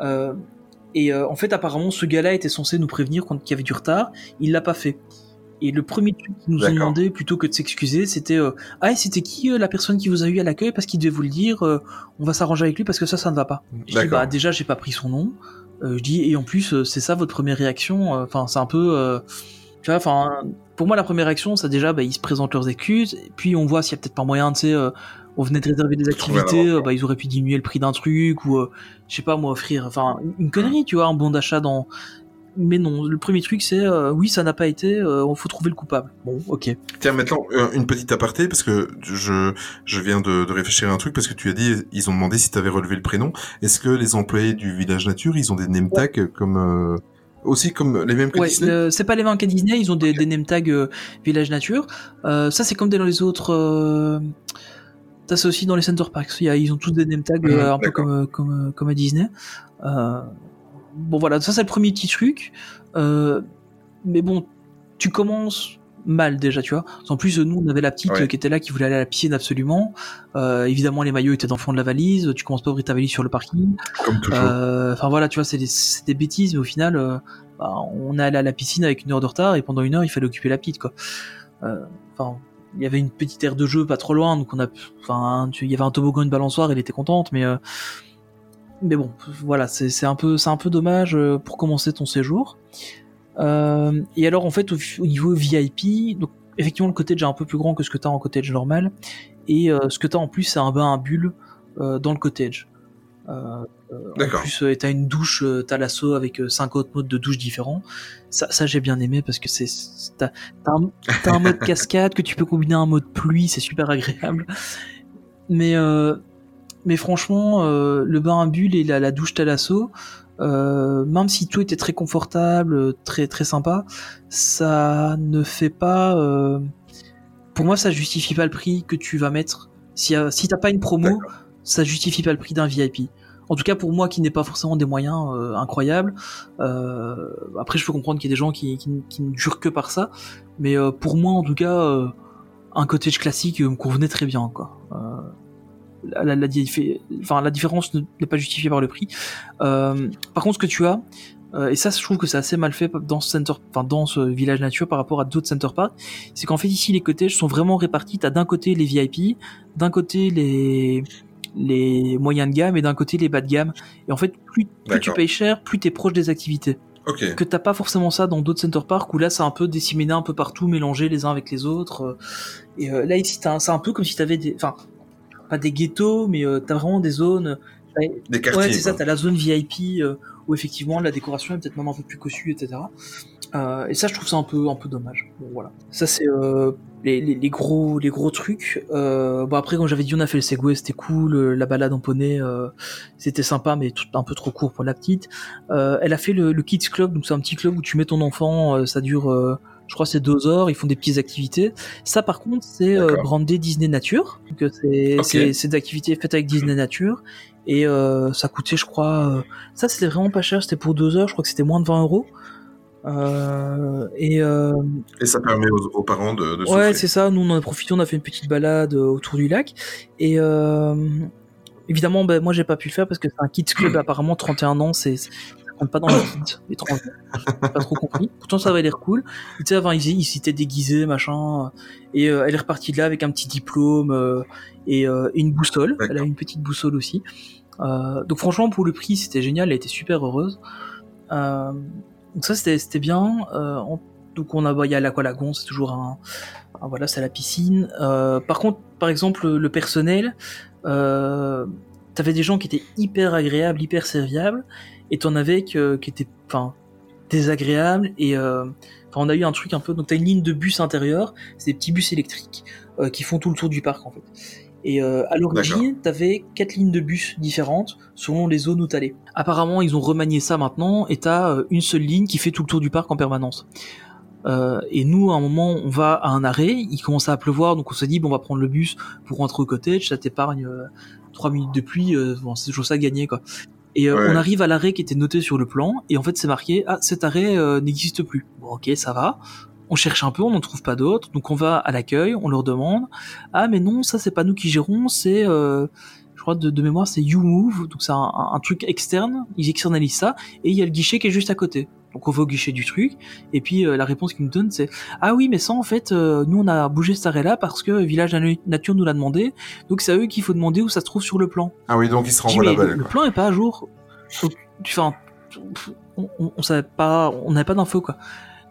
Euh, et euh, en fait apparemment ce gars-là était censé nous prévenir quand qu'il y avait du retard, il l'a pas fait. Et le premier truc qu'ils nous ont demandé, plutôt que de s'excuser, c'était euh, Ah, et c'était qui euh, la personne qui vous a eu à l'accueil Parce qu'il devait vous le dire, euh, on va s'arranger avec lui parce que ça, ça ne va pas. Je dis. Bah, déjà, j'ai pas pris son nom. Euh, je dis Et en plus, euh, c'est ça votre première réaction Euh, Enfin, c'est un peu. euh, tu vois, enfin, pour moi, la première réaction, c'est déjà, bah, ils se présentent leurs excuses, et puis on voit s'il y a peut-être pas moyen, tu sais, euh, on venait de réserver des activités, bah, ils auraient pu diminuer le prix d'un truc, ou, euh, je sais pas, moi, offrir, enfin, une connerie, tu vois, un bon d'achat dans. Mais non, le premier truc, c'est, euh, oui, ça n'a pas été, il faut trouver le coupable. Bon, ok. Tiens, maintenant, euh, une petite aparté, parce que je, je viens de, de réfléchir à un truc, parce que tu as dit, ils ont demandé si tu avais relevé le prénom. Est-ce que les employés du village nature, ils ont des name tags comme, euh, aussi comme les mêmes que Ouais, Disney euh, c'est pas les 20 qu'à Disney, ils ont des, des name tags euh, Village Nature. Euh, ça, c'est comme dans les autres. Euh... Ça, c'est aussi dans les Center Parks. Il y a, ils ont tous des name tags Mhm, euh, un peu comme, euh, comme, euh, comme à Disney. Euh... Bon, voilà, ça, c'est le premier petit truc. Euh... Mais bon, tu commences mal déjà, tu vois. En plus, nous, on avait la petite Ouais. qui était là, qui voulait aller à la piscine absolument. Euh, évidemment, les maillots étaient dans le fond de la valise. Tu commences pas à ouvrir ta valise sur le parking. Comme toujours. Euh, Enfin voilà, tu vois, c'est des, des bêtises, mais au final, euh, bah, on est allé à la piscine avec une heure de retard et pendant une heure, il fallait occuper la petite, quoi. Euh, Enfin, il y avait une petite aire de jeu pas trop loin, donc on a, enfin, il y avait un toboggan, une balançoire, elle était contente, mais euh, mais bon, voilà, c'est un peu, c'est un peu dommage euh, pour commencer ton séjour. Euh, et alors en fait, au, au niveau VIP, donc effectivement le cottage est un peu plus grand que ce que tu as en cottage normal, et euh, ce que tu as en plus, c'est un bain à bulles euh, dans le cottage. Euh, euh, en D'accord. plus, euh, t'as une douche, t'as l'assaut avec cinq autres modes de douche différents. Ça, ça j'ai bien aimé parce que c'est t'as t'as un, t'as un mode cascade que tu peux combiner à un mode pluie, c'est super agréable. Mais euh, mais franchement, euh, le bain à bulles et la, la douche Thalasso, euh, même si tout était très confortable, très très sympa, ça ne fait pas. euh, pour moi, ça justifie pas le prix que tu vas mettre. Si, euh, si t'as pas une promo, ça justifie pas le prix d'un VIP. En tout cas, pour moi qui n'ai pas forcément des moyens euh, incroyables. Euh, après, je peux comprendre qu'il y a des gens qui, qui, qui ne jurent que par ça, mais euh, pour moi, en tout cas, euh, un cottage classique me convenait très bien, quoi. La, la, la enfin, la différence ne- n'est pas justifiée par le prix. Euh, par contre, ce que tu as, euh, et ça, je trouve que c'est assez mal fait dans ce center, enfin dans ce village nature par rapport à d'autres center parks, c'est qu'en fait ici les cottages sont vraiment répartis. T'as d'un côté les VIP, d'un côté les les moyens de gamme et d'un côté les bas de gamme. Et en fait, plus, plus tu payes cher, plus t'es proche des activités. Ok. Que t'as pas forcément ça dans d'autres center parks où là c'est un peu disséminé un peu partout, mélangé les uns avec les autres. Et euh, là ici c'est un peu comme si t'avais des, enfin pas des ghettos, mais euh, t'as vraiment des zones. Des quartiers. Ouais, c'est ça, t'as la zone VIP euh, où effectivement la décoration est peut-être même un peu plus cossue, etc. Euh, et ça, je trouve ça un peu, un peu dommage. Bon, voilà. Ça, c'est euh, les, les, les gros, les gros trucs. Euh, bon, après, comme j'avais dit, on a fait le Segway, c'était cool. euh, La balade en poney, euh, c'était sympa, mais tout, un peu trop court pour la petite. Euh, elle a fait le, le Kids Club, donc c'est un petit club où tu mets ton enfant, euh, ça dure. Je crois que c'est deux heures, ils font des petites activités. Ça, par contre, c'est euh, brandé Disney Nature. Donc, euh, c'est des activités faites avec Disney Nature. Et euh, ça coûtait, je crois, ça c'était vraiment pas cher, c'était pour deux heures, je crois que c'était moins de 20 euros. Euh, et euh, Et ça permet aux, aux parents de, de ouais, c'est ça, nous on en a profité, on a fait une petite balade autour du lac. Et euh, évidemment, ben, moi j'ai pas pu le faire parce que c'est un kids club, apparemment 31 ans, c'est pas dans les 30 ans. J'ai pas trop compris. Pourtant ça avait l'air cool. Tu sais, avant ils, ils s'étaient déguisés, machin. Et euh, elle est repartie de là avec un petit diplôme euh, et, euh, une boussole. Elle a une petite boussole aussi. Donc franchement pour le prix c'était génial, elle était super heureuse. Donc ça c'était bien. On- donc on a bah, y a l'aqualagon, c'est toujours un, un- voilà c'est la piscine. Par contre par exemple le personnel, euh, t'avais des gens qui étaient hyper agréables, hyper serviables, et t'en avais que- qui étaient, enfin, désagréables. Et euh, enfin, on a eu un truc un peu. Donc t'as une ligne de bus intérieur, c'est des petits bus électriques euh, qui font tout le tour du parc en fait. Et euh, à l'origine, t'avais quatre lignes de bus différentes selon les zones où t'allais. Apparemment, ils ont remanié ça maintenant, et t'as euh, une seule ligne qui fait tout le tour du parc en permanence. Euh, et nous, à un moment, on va à un arrêt, il commence à pleuvoir, donc on s'est dit, bon, on va prendre le bus pour rentrer au cottage, ça t'épargne trois minutes de pluie, euh, bon, c'est toujours ça gagné, quoi. Et euh, Ouais. on arrive à l'arrêt qui était noté sur le plan, et en fait, c'est marqué, ah, cet arrêt euh, n'existe plus. Bon, ok, ça va. On cherche un peu, on n'en trouve pas d'autres, donc on va à l'accueil, on leur demande, ah, mais non, ça, c'est pas nous qui gérons, c'est, euh, je crois, de, de mémoire, c'est YouMove, donc c'est un, un- un truc externe, ils externalisent ça, et il y a le guichet qui est juste à côté. Donc on va au guichet du truc, et puis euh, la réponse qu'ils nous donnent c'est ah oui mais ça en fait euh, nous on a bougé cet arrêt là parce que Village Na- Nature nous l'a demandé, donc c'est à eux qu'il faut demander où ça se trouve sur le plan. Ah oui, donc ils se renvoient la balle. le, plan est pas à jour. Enfin, on, on, on savait pas, on n'avait pas d'infos quoi.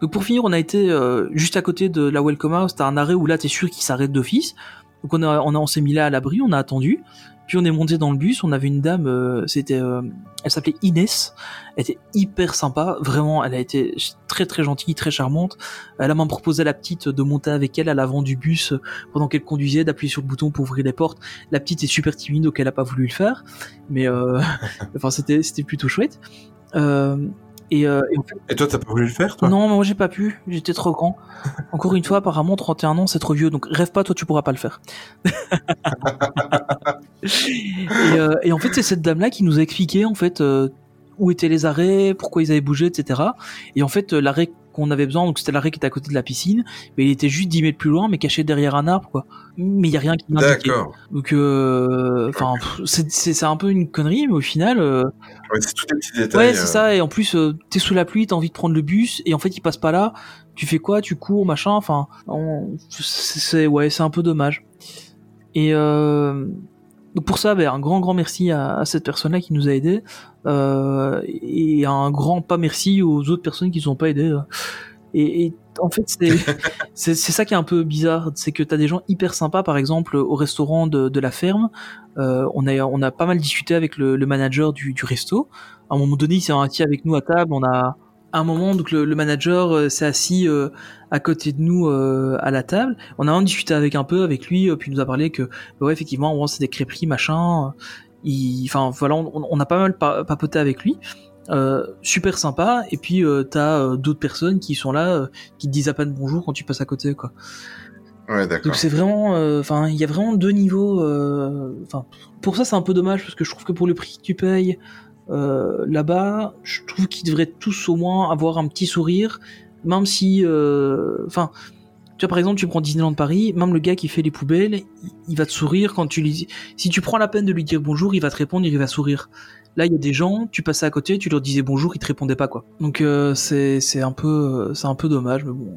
Donc pour finir, on a été euh, juste à côté de la Welcome House. T'as un arrêt où là t'es sûr qu'il s'arrête d'office. Donc on a, on a, on s'est mis là à l'abri, on a attendu. Puis on est monté dans le bus. On avait une dame, euh, c'était, euh, elle s'appelait Inès. Elle était hyper sympa, vraiment. Elle a été très très gentille, très charmante. Elle a même proposé à la petite de monter avec elle à l'avant du bus pendant qu'elle conduisait, d'appuyer sur le bouton pour ouvrir les portes. La petite est super timide, donc elle a pas voulu le faire. Mais euh, enfin, c'était c'était plutôt chouette. Euh, et, euh, et en fait, Et toi, t'as pas voulu le faire, toi? Non, moi j'ai pas pu, j'étais trop grand. Encore une fois, apparemment 31 ans c'est trop vieux, donc rêve pas, toi tu pourras pas le faire. et, euh, et en fait, c'est cette dame-là qui nous a expliqué en fait euh, où étaient les arrêts, pourquoi ils avaient bougé, etc. Et en fait, euh, l'arrêt qu'on avait besoin, donc c'était l'arrêt qui était à côté de la piscine, mais il était juste 10 mètres plus loin, mais caché derrière un arbre, quoi. Mais il y a rien qui m'indiquait. Donc, euh, enfin, pff, c'est- un peu une connerie, mais au final, euh, Ouais, c'est tous des petits détails. Ouais, euh, c'est ça. Et en plus, euh, t'es sous la pluie, t'as envie de prendre le bus, et en fait, il passe pas là. Tu fais quoi? Tu cours, machin. Enfin, on- c'est c'est- ouais, c'est un peu dommage. Et euh, donc pour ça, ben, un grand, grand merci à, à cette personne-là qui nous a aidés, euh, et un grand pas merci aux autres personnes qui nous ont pas aidés. euh. Et, et en fait, c'est ça qui est un peu bizarre, c'est que t'as des gens hyper sympas, par exemple au restaurant de, de la ferme. euh, on a on a pas mal discuté avec le, le manager du, du resto. À un moment donné, il s'est assis avec nous à table. On a à un moment donc le, le manager euh, s'est assis euh, à côté de nous euh, à la table. On a même discuté avec un peu avec lui, puis il nous a parlé que ouais effectivement, bon, c'est des crêperies machin. Il, enfin voilà, on, on a pas mal pa- papoté avec lui. Super sympa et puis t'as d'autres personnes qui sont là qui te disent à peine bonjour quand tu passes à côté quoi Ouais, donc c'est vraiment enfin il y a vraiment deux niveaux enfin pour ça c'est un peu dommage parce que je trouve que pour le prix que tu payes euh, là-bas je trouve qu'ils devraient tous au moins avoir un petit sourire même si euh, enfin tu vois par exemple tu prends Disneyland Paris même le gars qui fait les poubelles il, va te sourire quand tu lui si tu prends la peine de lui dire bonjour il va te répondre il va sourire Là, il y a des gens, tu passais à côté, tu leur disais bonjour, ils te répondaient pas quoi. Donc euh, c'est un peu c'est un peu dommage, mais bon.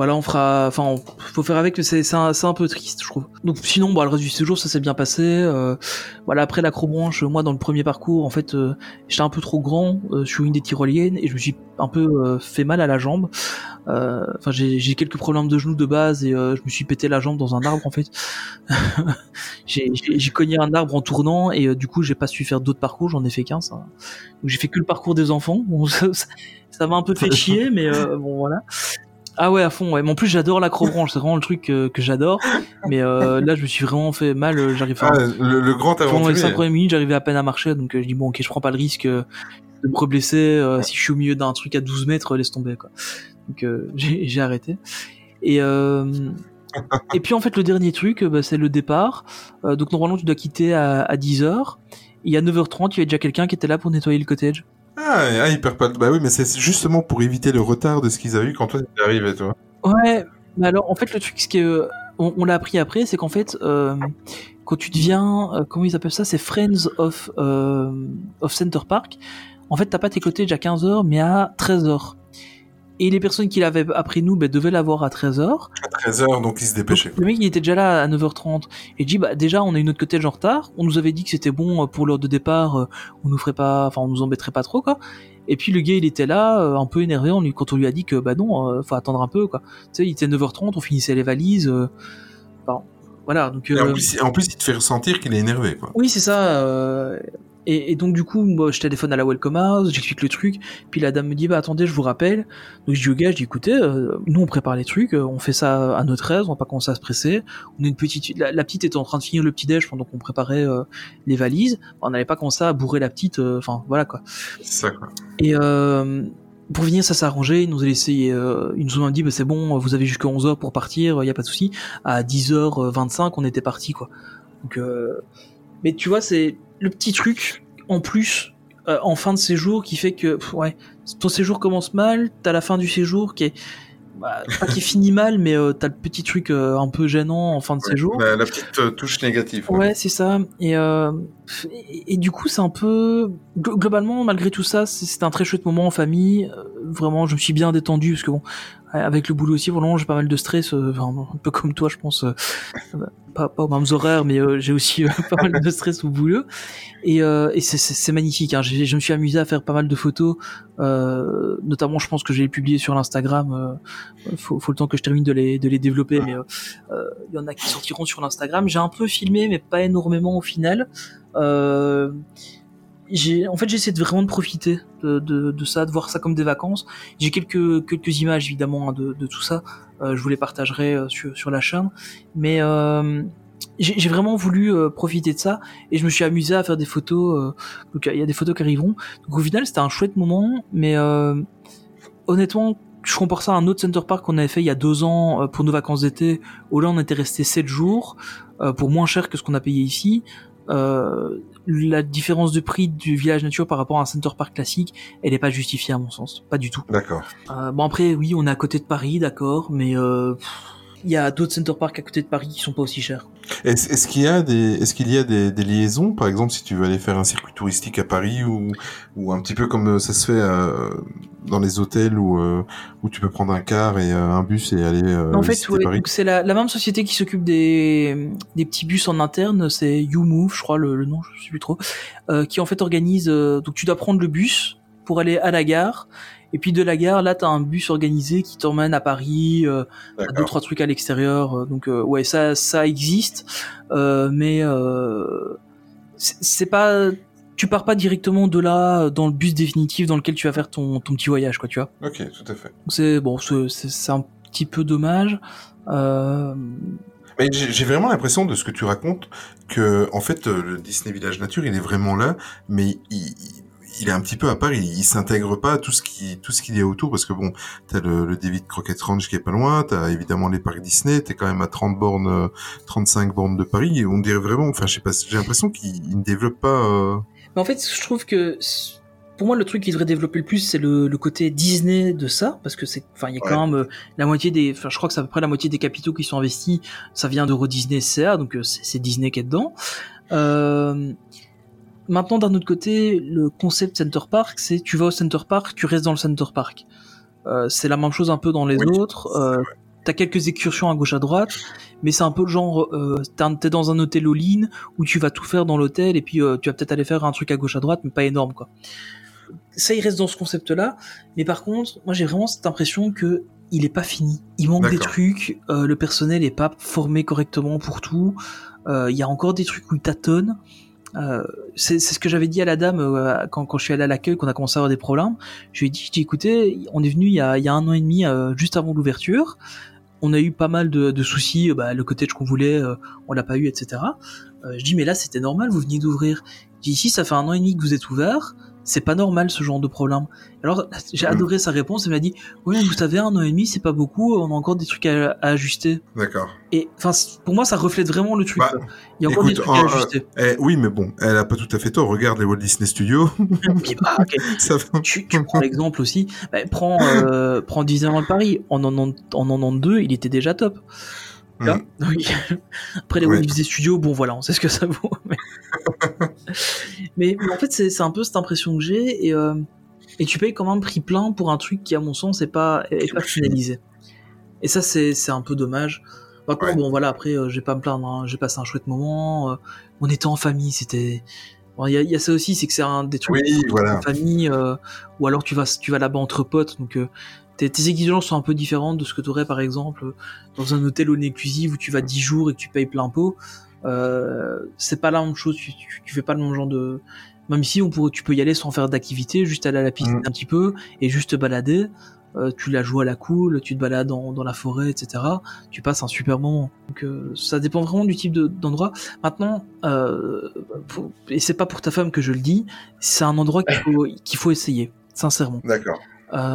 Voilà, on fera. Enfin, on- faut faire avec. mais C'est c'est un, un peu triste, je trouve. Donc sinon, bon, le reste du séjour, ça s'est bien passé. euh, voilà, après l'acrobranche, moi, dans le premier parcours, en fait, euh, j'étais un peu trop grand euh, sur une des tyroliennes et je me suis un peu euh, fait mal à la jambe. Euh, Enfin, j'ai j'ai quelques problèmes de genoux de base et euh, je me suis pété la jambe dans un arbre en fait. j'ai cogné un arbre en tournant et euh, du coup j'ai pas su faire d'autres parcours, j'en ai fait qu'un ça. J'ai fait que le parcours des enfants. Bon, ça m'a un peu fait chier, mais euh, bon voilà. Ah ouais à fond ouais. Mais en plus j'adore l'acrobranche, c'est vraiment le truc que, que j'adore. Mais euh, là je me suis vraiment fait mal. euh, J'arrive Ah, à le, le grand pendant les aventurier. 5 premières minutes, j'arrivais à peine à marcher, donc euh, je dis bon, ok, je prends pas le risque euh, de me reblesser euh, si je suis au milieu d'un truc à 12 mètres, laisse tomber quoi. Donc euh, j'ai arrêté. Et euh, et puis en fait le dernier truc, euh, bah, c'est le départ. Euh, donc normalement tu dois quitter à, à 10h. Et à 9h30, il y avait déjà quelqu'un qui était là pour nettoyer le cottage. Ah, ah, il perd pas. Bah oui, mais c'est justement pour éviter le retard de ce qu'ils avaient eu quand toi t'es arrivé, toi. Ouais, mais alors en fait le truc, ce que on, on l'a appris après, c'est qu'en fait euh, quand tu deviens, euh, comment ils appellent ça, c'est Friends of euh, of Center Park. En fait, t'as pas tes cottages à 15h, mais à 13h. Et les personnes qui l'avaient après nous, ben, devaient l'avoir à 13h. À 13h, donc ils se dépêchaient. Le mec, il était déjà là à 9h30. Et il dit, bah, déjà, on a une autre cottage en retard. On nous avait dit que c'était bon euh, pour l'heure de départ. euh, On nous ferait pas, enfin, on nous embêterait pas trop, quoi. Et puis, le gars, il était là, euh, un peu énervé, on lui, quand on lui a dit que, bah non, faut attendre un peu, quoi. Tu sais, il était 9h30, on finissait les valises. euh, Enfin, voilà, donc. En, plus, en plus, il te fait ressentir qu'il est énervé, quoi. Oui, c'est ça. euh, Et, et donc du coup, moi, je téléphone à la Welcome House, j'explique le truc, puis la dame me dit bah attendez, je vous rappelle. Donc je dis au gars, je dis écoutez, euh, nous on prépare les trucs, euh, on fait ça à notre aise, on va pas commencer à se presser. On est une petite, la, la petite était en train de finir le petit déj pendant qu'on préparait euh, les valises. On n'allait pas commencer à bourrer la petite, enfin voilà quoi. C'est ça, quoi. Et euh, pour finir, ça s'est arrangé. Ils nous ont laissé, euh, ils nous ont dit, bah, c'est bon, vous avez jusqu'à 11h pour partir, il y a pas de souci. À 10h25, on était parti, quoi. Donc, euh, mais tu vois, c'est le petit truc en plus euh, en fin de séjour qui fait que, pff, ouais, ton séjour commence mal, t'as la fin du séjour qui est, bah, pas qui finit mal, mais euh, t'as le petit truc euh, un peu gênant en fin de séjour. La, la petite euh, touche négative. Ouais, c'est ça. Et, euh, et, et du coup, c'est un peu glo- globalement, malgré tout ça, c'est- c'était un très chouette moment en famille. Euh, Vraiment, je me suis bien détendu parce que bon, avec le boulot aussi, vraiment, j'ai pas mal de stress. euh, un peu comme toi, je pense. euh, euh, pas, pas aux mêmes horaires, mais euh, j'ai aussi euh, pas mal de stress au boulot. Et, euh, et c'est- magnifique. Hein. J'ai- Je me suis amusé à faire pas mal de photos. Euh, notamment, je pense que les publier sur l'Instagram. Faut, faut le temps que je termine de les, de les développer, mais il y en a qui sortiront sur l'Instagram. J'ai un peu filmé, mais pas énormément au final. Euh, j'ai, en fait, j'essaie de vraiment de profiter de, de, de ça, de voir ça comme des vacances. J'ai quelques quelques images évidemment hein, de, de tout ça. Euh, je vous les partagerai euh, sur sur la chaîne, mais euh, j'ai vraiment voulu euh, profiter de ça et je me suis amusé à faire des photos. euh, donc il y a des photos qui arriveront. Donc au final, c'était un chouette moment, mais honnêtement, je compare ça à un autre Center Park qu'on avait fait il y a deux ans pour nos vacances d'été, où là on était resté sept jours pour moins cher que ce qu'on a payé ici. Euh, la différence de prix du village nature par rapport à un Center Park classique, elle n'est pas justifiée à mon sens, pas du tout. D'accord. Euh, bon après, oui, on est à côté de Paris, d'accord, mais euh, pff, il y a d'autres Center Park à côté de Paris qui sont pas aussi chers. Est-ce est-ce qu'il y a des est-ce qu'il y a des, des liaisons? Par exemple si tu veux aller faire un circuit touristique à Paris ou ou un petit peu comme euh, ça se fait euh, dans les hôtels où euh, où tu peux prendre un car et euh, un bus et aller euh, en fait, ouais, c'est la, la même société qui s'occupe des, des petits bus en interne, c'est YouMove, je crois le, le nom, je sais plus trop, euh, qui en fait organise. euh, donc tu dois prendre le bus pour aller à la gare, et puis de la gare, là, t'as un bus organisé qui t'emmène à Paris, euh, à deux trois trucs à l'extérieur. euh, donc euh, ouais, ça ça existe, euh, mais euh, c'est pas. Tu pars pas directement de là euh, dans le bus définitif dans lequel tu vas faire ton, ton petit voyage, quoi, tu vois. Ok, tout à fait. Donc c'est bon, c'est- un petit peu dommage. Euh, Mais j'ai vraiment l'impression de ce que tu racontes que en fait le Disney Village Nature il est vraiment là, mais il, il- il est un petit peu à part. Il, il s'intègre pas à tout ce qui tout ce qu'il y a autour parce que bon, t'as le, le David Crockett Ranch qui est pas loin, t'as évidemment les parcs Disney, t'es quand même à 30 bornes, euh, 35 bornes de Paris. Et on dirait vraiment, enfin je sais pas, j'ai l'impression qu'il il ne développe pas. euh, Mais en fait, je trouve que pour moi, le truc qui devrait développer le plus, c'est le, le côté Disney de ça, parce que c'est, enfin, il y a quand même euh, la moitié des, enfin, je crois que c'est à peu près la moitié des capitaux qui sont investis, ça vient d'Euro Disney CA, donc euh, c'est c'est Disney qui est dedans. Euh, maintenant, d'un autre côté, le concept Center Park, c'est tu vas au Center Park, tu restes dans le Center Park. Euh, c'est la même chose un peu dans les Oui, autres. Euh, T'as quelques excursions à gauche à droite, mais c'est un peu le genre, euh, t'es dans un hôtel all-in où tu vas tout faire dans l'hôtel et puis euh, tu vas peut-être aller faire un truc à gauche à droite, mais pas énorme quoi. Ça, il reste dans ce concept-là, mais par contre, moi j'ai vraiment cette impression que il est pas fini. Il manque des trucs, euh, le personnel est pas formé correctement pour tout. Euh, Il y a encore des trucs où il tâtonne. Euh, c'est ce que j'avais dit à la dame euh, quand, quand je suis allé à l'accueil, qu'on a commencé à avoir des problèmes. Je lui ai dit, je dis, écoutez, on est venu il y a, il y a un an et demi, euh, juste avant l'ouverture. On a eu pas mal de, de soucis, euh, bah, le cottage qu'on voulait, euh, on l'a pas eu, etc. Euh, je dis, mais là, c'était normal, vous veniez d'ouvrir. Je dis, ici, ça fait un an et demi que vous êtes ouvert, c'est pas normal ce genre de problème. Alors, j'ai adoré sa réponse, elle m'a dit, oui, vous savez, un an et demi, c'est pas beaucoup, on a encore des trucs à, à ajuster. D'accord. Et, enfin, pour moi, ça reflète vraiment le truc. Bah. Il y a encore des trucs à en- ajuster. Eh, oui, mais bon, elle a pas tout à fait tort. Regarde les Walt Disney Studios. Bah, ça tu, tu prends l'exemple aussi, bah, prends, euh, prends Disneyland Paris, en 90 en 92, il était déjà top. Là, oui. Après les. Walt Disney Studios, bon voilà, on sait ce que ça vaut. Mais, mais, mais en fait, c'est un peu cette impression que j'ai, et, euh, et tu payes quand même prix plein pour un truc qui, à mon sens, est pas, est pas finalisé. Et ça, c'est un peu dommage. Par contre, Ouais. bon voilà, après, euh, j'ai pas à me plaindre, hein, j'ai passé un chouette moment, euh, on était en famille, c'était... Bon, Il y, a- il y a ça aussi, c'est que c'est un des trucs Oui, voilà. en famille, ou alors tu vas, tu vas là-bas entre potes, donc tes, tes exigences sont un peu différentes de ce que tu aurais par exemple dans un hôtel all inclusive où tu vas 10 jours et que tu payes plein pot. Euh, c'est pas la même chose, tu, tu, tu fais pas le même genre de. Même ici, on pourrait, tu peux y aller sans faire d'activité, juste aller à la piste Mm. un petit peu et juste te balader. Euh, tu la joues à la cool, tu te balades dans, dans la forêt, etc. Tu passes un super moment. Donc euh, ça dépend vraiment du type de- d'endroit. Maintenant, euh, pour- et c'est pas pour ta femme que je le dis, c'est un endroit qu'il faut, qu'il faut essayer, sincèrement. D'accord.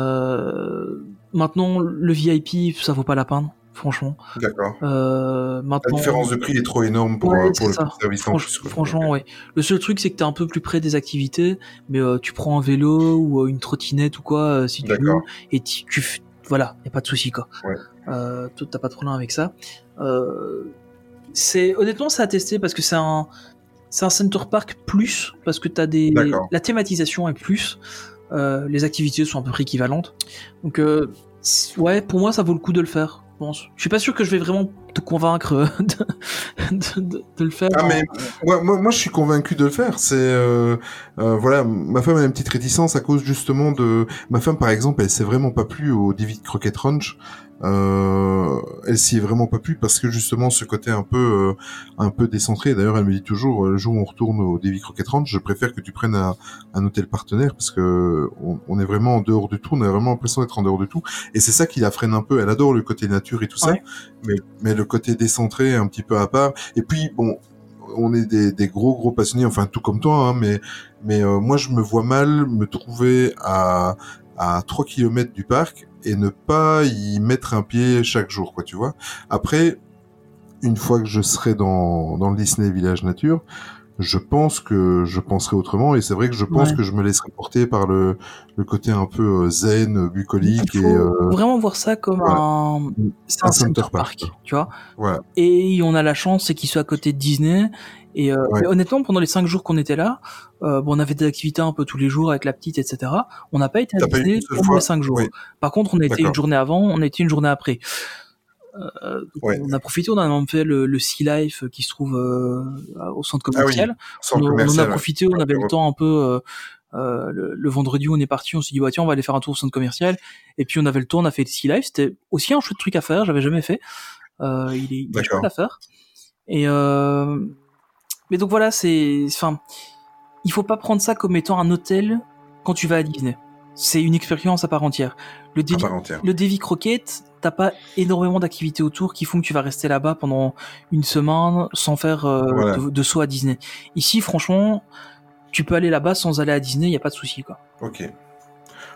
Euh, maintenant, le VIP, ça vaut pas la peine, franchement. D'accord. Euh, La maintenant, différence de prix est trop énorme pour, Ouais, euh, pour le service en Franch- plus. quoi. franchement, ouais. Le seul truc, c'est que t'es un peu plus près des activités, mais euh, tu prends un vélo ou une trottinette ou quoi, si tu veux, et tu, tu voilà, y a pas de souci quoi. Ouais. Euh, t'as pas de problème avec ça. C'est honnêtement, c'est à tester parce que c'est un, c'est un center park plus parce que t'as des, la thématisation est plus, les activités sont à peu près équivalentes. Donc ouais, pour moi, ça vaut le coup de le faire. Je pense. Je suis pas sûr que je vais vraiment te convaincre de, de, de- de le faire. Ah mais moi, moi, moi je suis convaincu de le faire. C'est euh, euh, voilà, ma femme a une petite réticence à cause justement de ma femme par exemple, elle s'est vraiment pas plu au David Crockett Ranch. Euh, elle s'y est vraiment pas plu parce que justement ce côté un peu euh, un peu décentré. D'ailleurs, elle me dit toujours euh, le jour où on retourne au David Crockett Ranch, je préfère que tu prennes un, un hôtel partenaire parce que on, on est vraiment en dehors de tout. On a vraiment l'impression d'être en dehors de tout. Et c'est ça qui la freine un peu. Elle adore le côté nature et tout ça, mais mais le côté décentré un petit peu à part. Et puis bon, on est des, gros gros passionnés, enfin tout comme toi, hein, mais mais euh, moi je me vois mal me trouver à à 3 km du parc et ne pas y mettre un pied chaque jour, quoi, tu vois. Après, une fois que je serai dans dans le Disney Village Nature, je pense que je penserai autrement et c'est vrai que je pense Ouais. que je me laisserai porter par le le côté un peu euh, zen, bucolique Il et euh, vraiment voir ça comme voilà. un, c'est un, Un center park, park. tu vois. voilà. Et on a la chance, c'est qu'il soit à côté de Disney. Et, euh, Ouais. et honnêtement, pendant les cinq jours qu'on était là, euh, bon, on avait des activités un peu tous les jours avec la petite, etc. On n'a pas été à Disney pendant les cinq jours. Oui. Par contre, on a été une journée avant, on a été une journée après. Euh, Ouais. On a profité, on a même fait le, le Sea Life qui se trouve euh, au centre Ah oui, commercial. On, en a profité, on avait le temps un peu. euh, le, le vendredi où on est parti, on s'est dit bah tiens on va aller faire un tour au centre commercial et puis on avait le temps, on a fait le Sea Life, c'était aussi un chouette truc à faire, j'avais jamais fait. Il est, il est chouette à faire. Et mais donc voilà, c'est enfin il faut pas prendre ça comme étant un hôtel quand tu vas à Disney. C'est une expérience à part entière. Le Davy, le Davy Croquette, t'as pas énormément d'activités autour qui font que tu vas rester là-bas pendant une semaine sans faire euh, Voilà. de, de saut à Disney. Ici, franchement, tu peux aller là-bas sans aller à Disney, y a pas de souci quoi. Ok.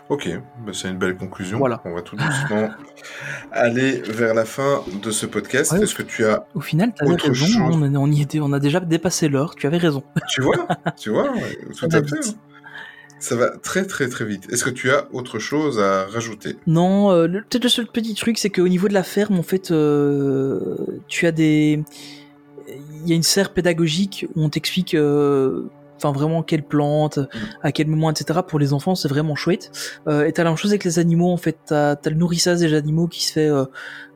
Ok, bah, c'est une belle conclusion. Voilà. On va tout doucement aller vers la fin de ce podcast. Ouais. Est-ce que tu as, Au final, t'avais Autre raison, chose. hein, on, on y était, on a déjà dépassé l'heure. Tu avais raison. tu vois, tu vois, tout à fait. Ça va très très très vite. Est-ce que tu as autre chose à rajouter? Non, euh, peut-être le seul petit truc, c'est qu'au niveau de la ferme, en fait, euh, tu as des, il y a une serre pédagogique où on t'explique, euh, enfin vraiment quelle plante, à quel moment, etc. Pour les enfants, c'est vraiment chouette. Euh, et t'as la même chose avec les animaux, en fait, t'as as le nourrissage des animaux qui se fait euh,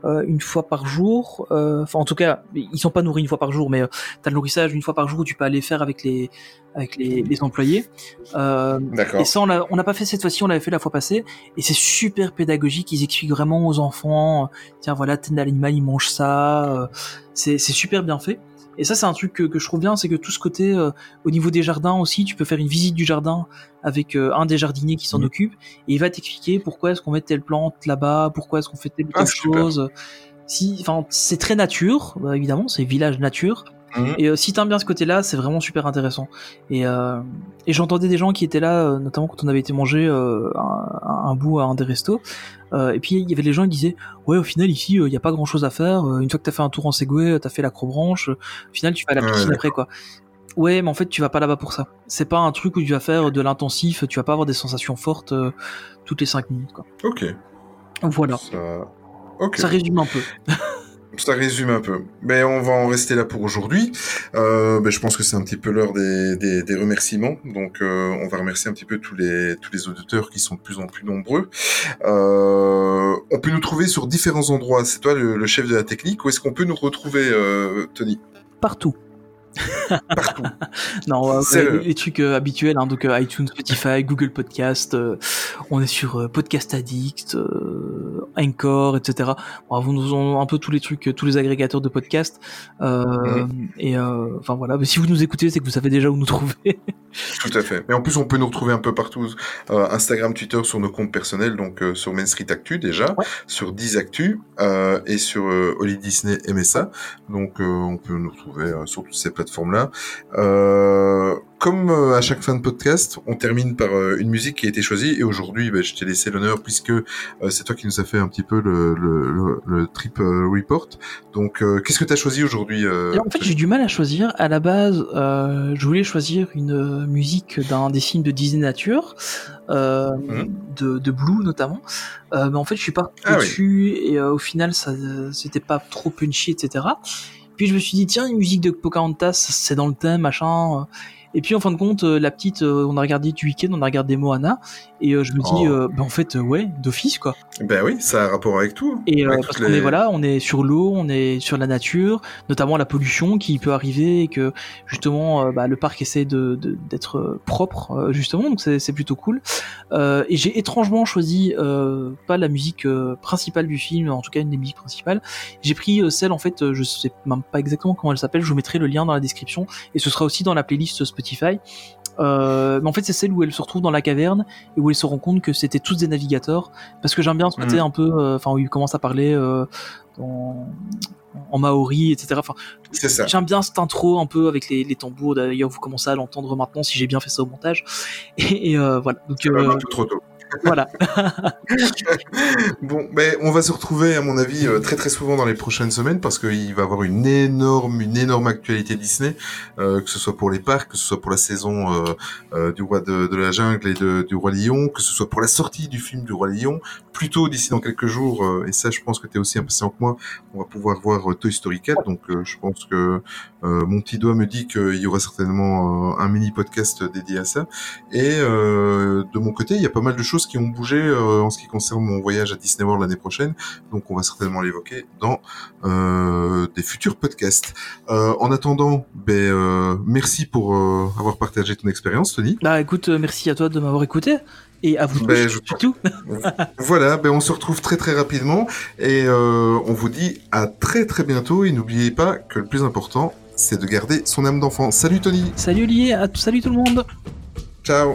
euh, une fois par jour. Euh, Enfin, en tout cas, ils sont pas nourris une fois par jour, mais t'as le nourrissage une fois par jour où tu peux aller faire avec les avec les, les employés. D'accord. et ça, on n'a pas fait cette fois-ci, on l'avait fait la fois passée, et c'est super pédagogique. Ils expliquent vraiment aux enfants, tiens voilà, tel animal il mange ça. c'est super bien fait. Et ça, c'est un truc que, que je trouve bien, c'est que tout ce côté, euh, au niveau des jardins aussi, tu peux faire une visite du jardin avec euh, un des jardiniers qui s'en Mhm. occupe, et il va t'expliquer pourquoi est-ce qu'on met telle plante là-bas, pourquoi est-ce qu'on fait telle ou Ah, telle chose. Si, enfin, c'est très nature, bah, évidemment, c'est village nature. Mhm. Et euh, si t'aimes bien ce côté-là, c'est vraiment super intéressant. Et, euh, et j'entendais des gens qui étaient là, euh, notamment quand on avait été manger euh, un, un bout à un des restos. Euh, et puis il y avait les gens qui disaient ouais au final ici il y a pas grand chose à faire. Euh, une fois que t'as fait un tour en Segway, t'as fait l'acrobranche. euh, Au final tu vas à la piscine après quoi. Ouais mais en fait tu vas pas là-bas pour ça. C'est pas un truc où tu vas faire de l'intensif. Tu vas pas avoir des sensations fortes euh, toutes les 5 minutes quoi. Ok. Voilà. Ça... Ça résume un peu. Ça résume un peu. Mais on va en rester là pour aujourd'hui. Euh, ben, je pense que c'est un petit peu l'heure des, des, remerciements. Donc, euh, on va remercier un petit peu tous les tous les auditeurs qui sont de plus en plus nombreux. Euh, on peut nous trouver sur différents endroits. C'est toi le, le chef de la technique. Où est-ce qu'on peut nous retrouver, euh, Tony? Partout. Partout. Non, euh, les, trucs euh, habituels, hein, donc euh, iTunes, Spotify, Google Podcast, euh, on est sur Podcast Addict, Anchor, etc. Bon, vous nous ont un peu tous les trucs, tous les agrégateurs de podcasts. Mhm. Et enfin voilà, mais si vous nous écoutez, c'est que vous savez déjà où nous trouver. Tout à fait. Mais en plus, on peut nous retrouver un peu partout. Instagram, Twitter, sur nos comptes personnels, donc sur Main Street Actu déjà, Ouais. sur 10 Actu et sur Holly Disney MSA. Donc, on peut nous retrouver sur toutes ces plateformes-là. Euh, comme euh, à chaque fin de podcast, on termine par euh, une musique qui a été choisie. Et aujourd'hui, ben, je t'ai laissé l'honneur puisque c'est toi qui nous a fait un petit peu le, le, le, le trip report. Donc, qu'est-ce que tu as choisi aujourd'hui en fait, j'ai du mal à choisir. À la base, euh, je voulais choisir une musique d'un des films de Disney Nature, euh, Mhm. de, de Blue notamment. Euh, mais en fait, je suis pas Ah oui. dessus et au final, ça, c'était pas trop punchy, etc. Puis je me suis dit tiens, une musique de Pocahontas, c'est dans le thème, machin. Et puis en fin de compte, euh, la petite, euh, on a regardé du week-end, on a regardé Moana, et euh, je me dis, Oh. euh, bah, en fait, euh, ouais, d'office quoi. Ben oui, ça a un rapport avec tout. Et Avec parce qu'on est voilà, on est sur l'eau, on est sur la nature, notamment la pollution qui peut arriver et que justement bah, le parc essaie de de- d'être propre justement, donc c'est c'est plutôt cool. Et j'ai étrangement choisi pas la musique principale du film, en tout cas une des musiques principales. J'ai pris celle en fait, je sais même pas exactement comment elle s'appelle, je vous mettrai le lien dans la description et ce sera aussi dans la playlist Spotify. Euh, mais en fait, c'est celle où elle se retrouve dans la caverne et où elle se rend compte que c'était tous des navigateurs. Parce que j'aime bien ce côté Mhm. un peu, euh, enfin, où il commence à parler euh, en, en maori, etc. Enfin, C'est ça. j'aime bien cette intro un peu avec les, les tambours. D'ailleurs, vous commencez à l'entendre maintenant si j'ai bien fait ça au montage. Et, et, euh, voilà. Donc euh, trop tôt. Voilà. Bon, ben, on va se retrouver, à mon avis, euh, très très souvent dans les prochaines semaines parce qu'il va y avoir une énorme, une énorme actualité Disney, euh, que ce soit pour les parcs, que ce soit pour la saison euh, euh, du roi de, de la jungle et de, du roi lion, que ce soit pour la sortie du film du roi lion. Plutôt d'ici dans quelques jours, euh, et ça, je pense que tu es aussi impatient que moi, on va pouvoir voir euh, Toy Story 4. Donc, euh, je pense que euh, mon petit doigt me dit qu'il y aura certainement euh, un mini podcast dédié à ça. Et euh, de mon côté, il y a pas mal de choses qui ont bougé euh, en ce qui concerne mon voyage à Disney World l'année prochaine. Donc, on va certainement l'évoquer dans euh, des futurs podcasts. Euh, en attendant, ben, euh, merci pour euh, avoir partagé ton expérience, Tony. Bah écoute, merci à toi de m'avoir écouté et à vous tous, Ben, je- surtout. Voilà, ben, on se retrouve très très rapidement et euh, on vous dit à très très bientôt. Et n'oubliez pas que le plus important, c'est de garder son âme d'enfant. Salut Tony, Salut Olivier, à- salut tout le monde. ciao.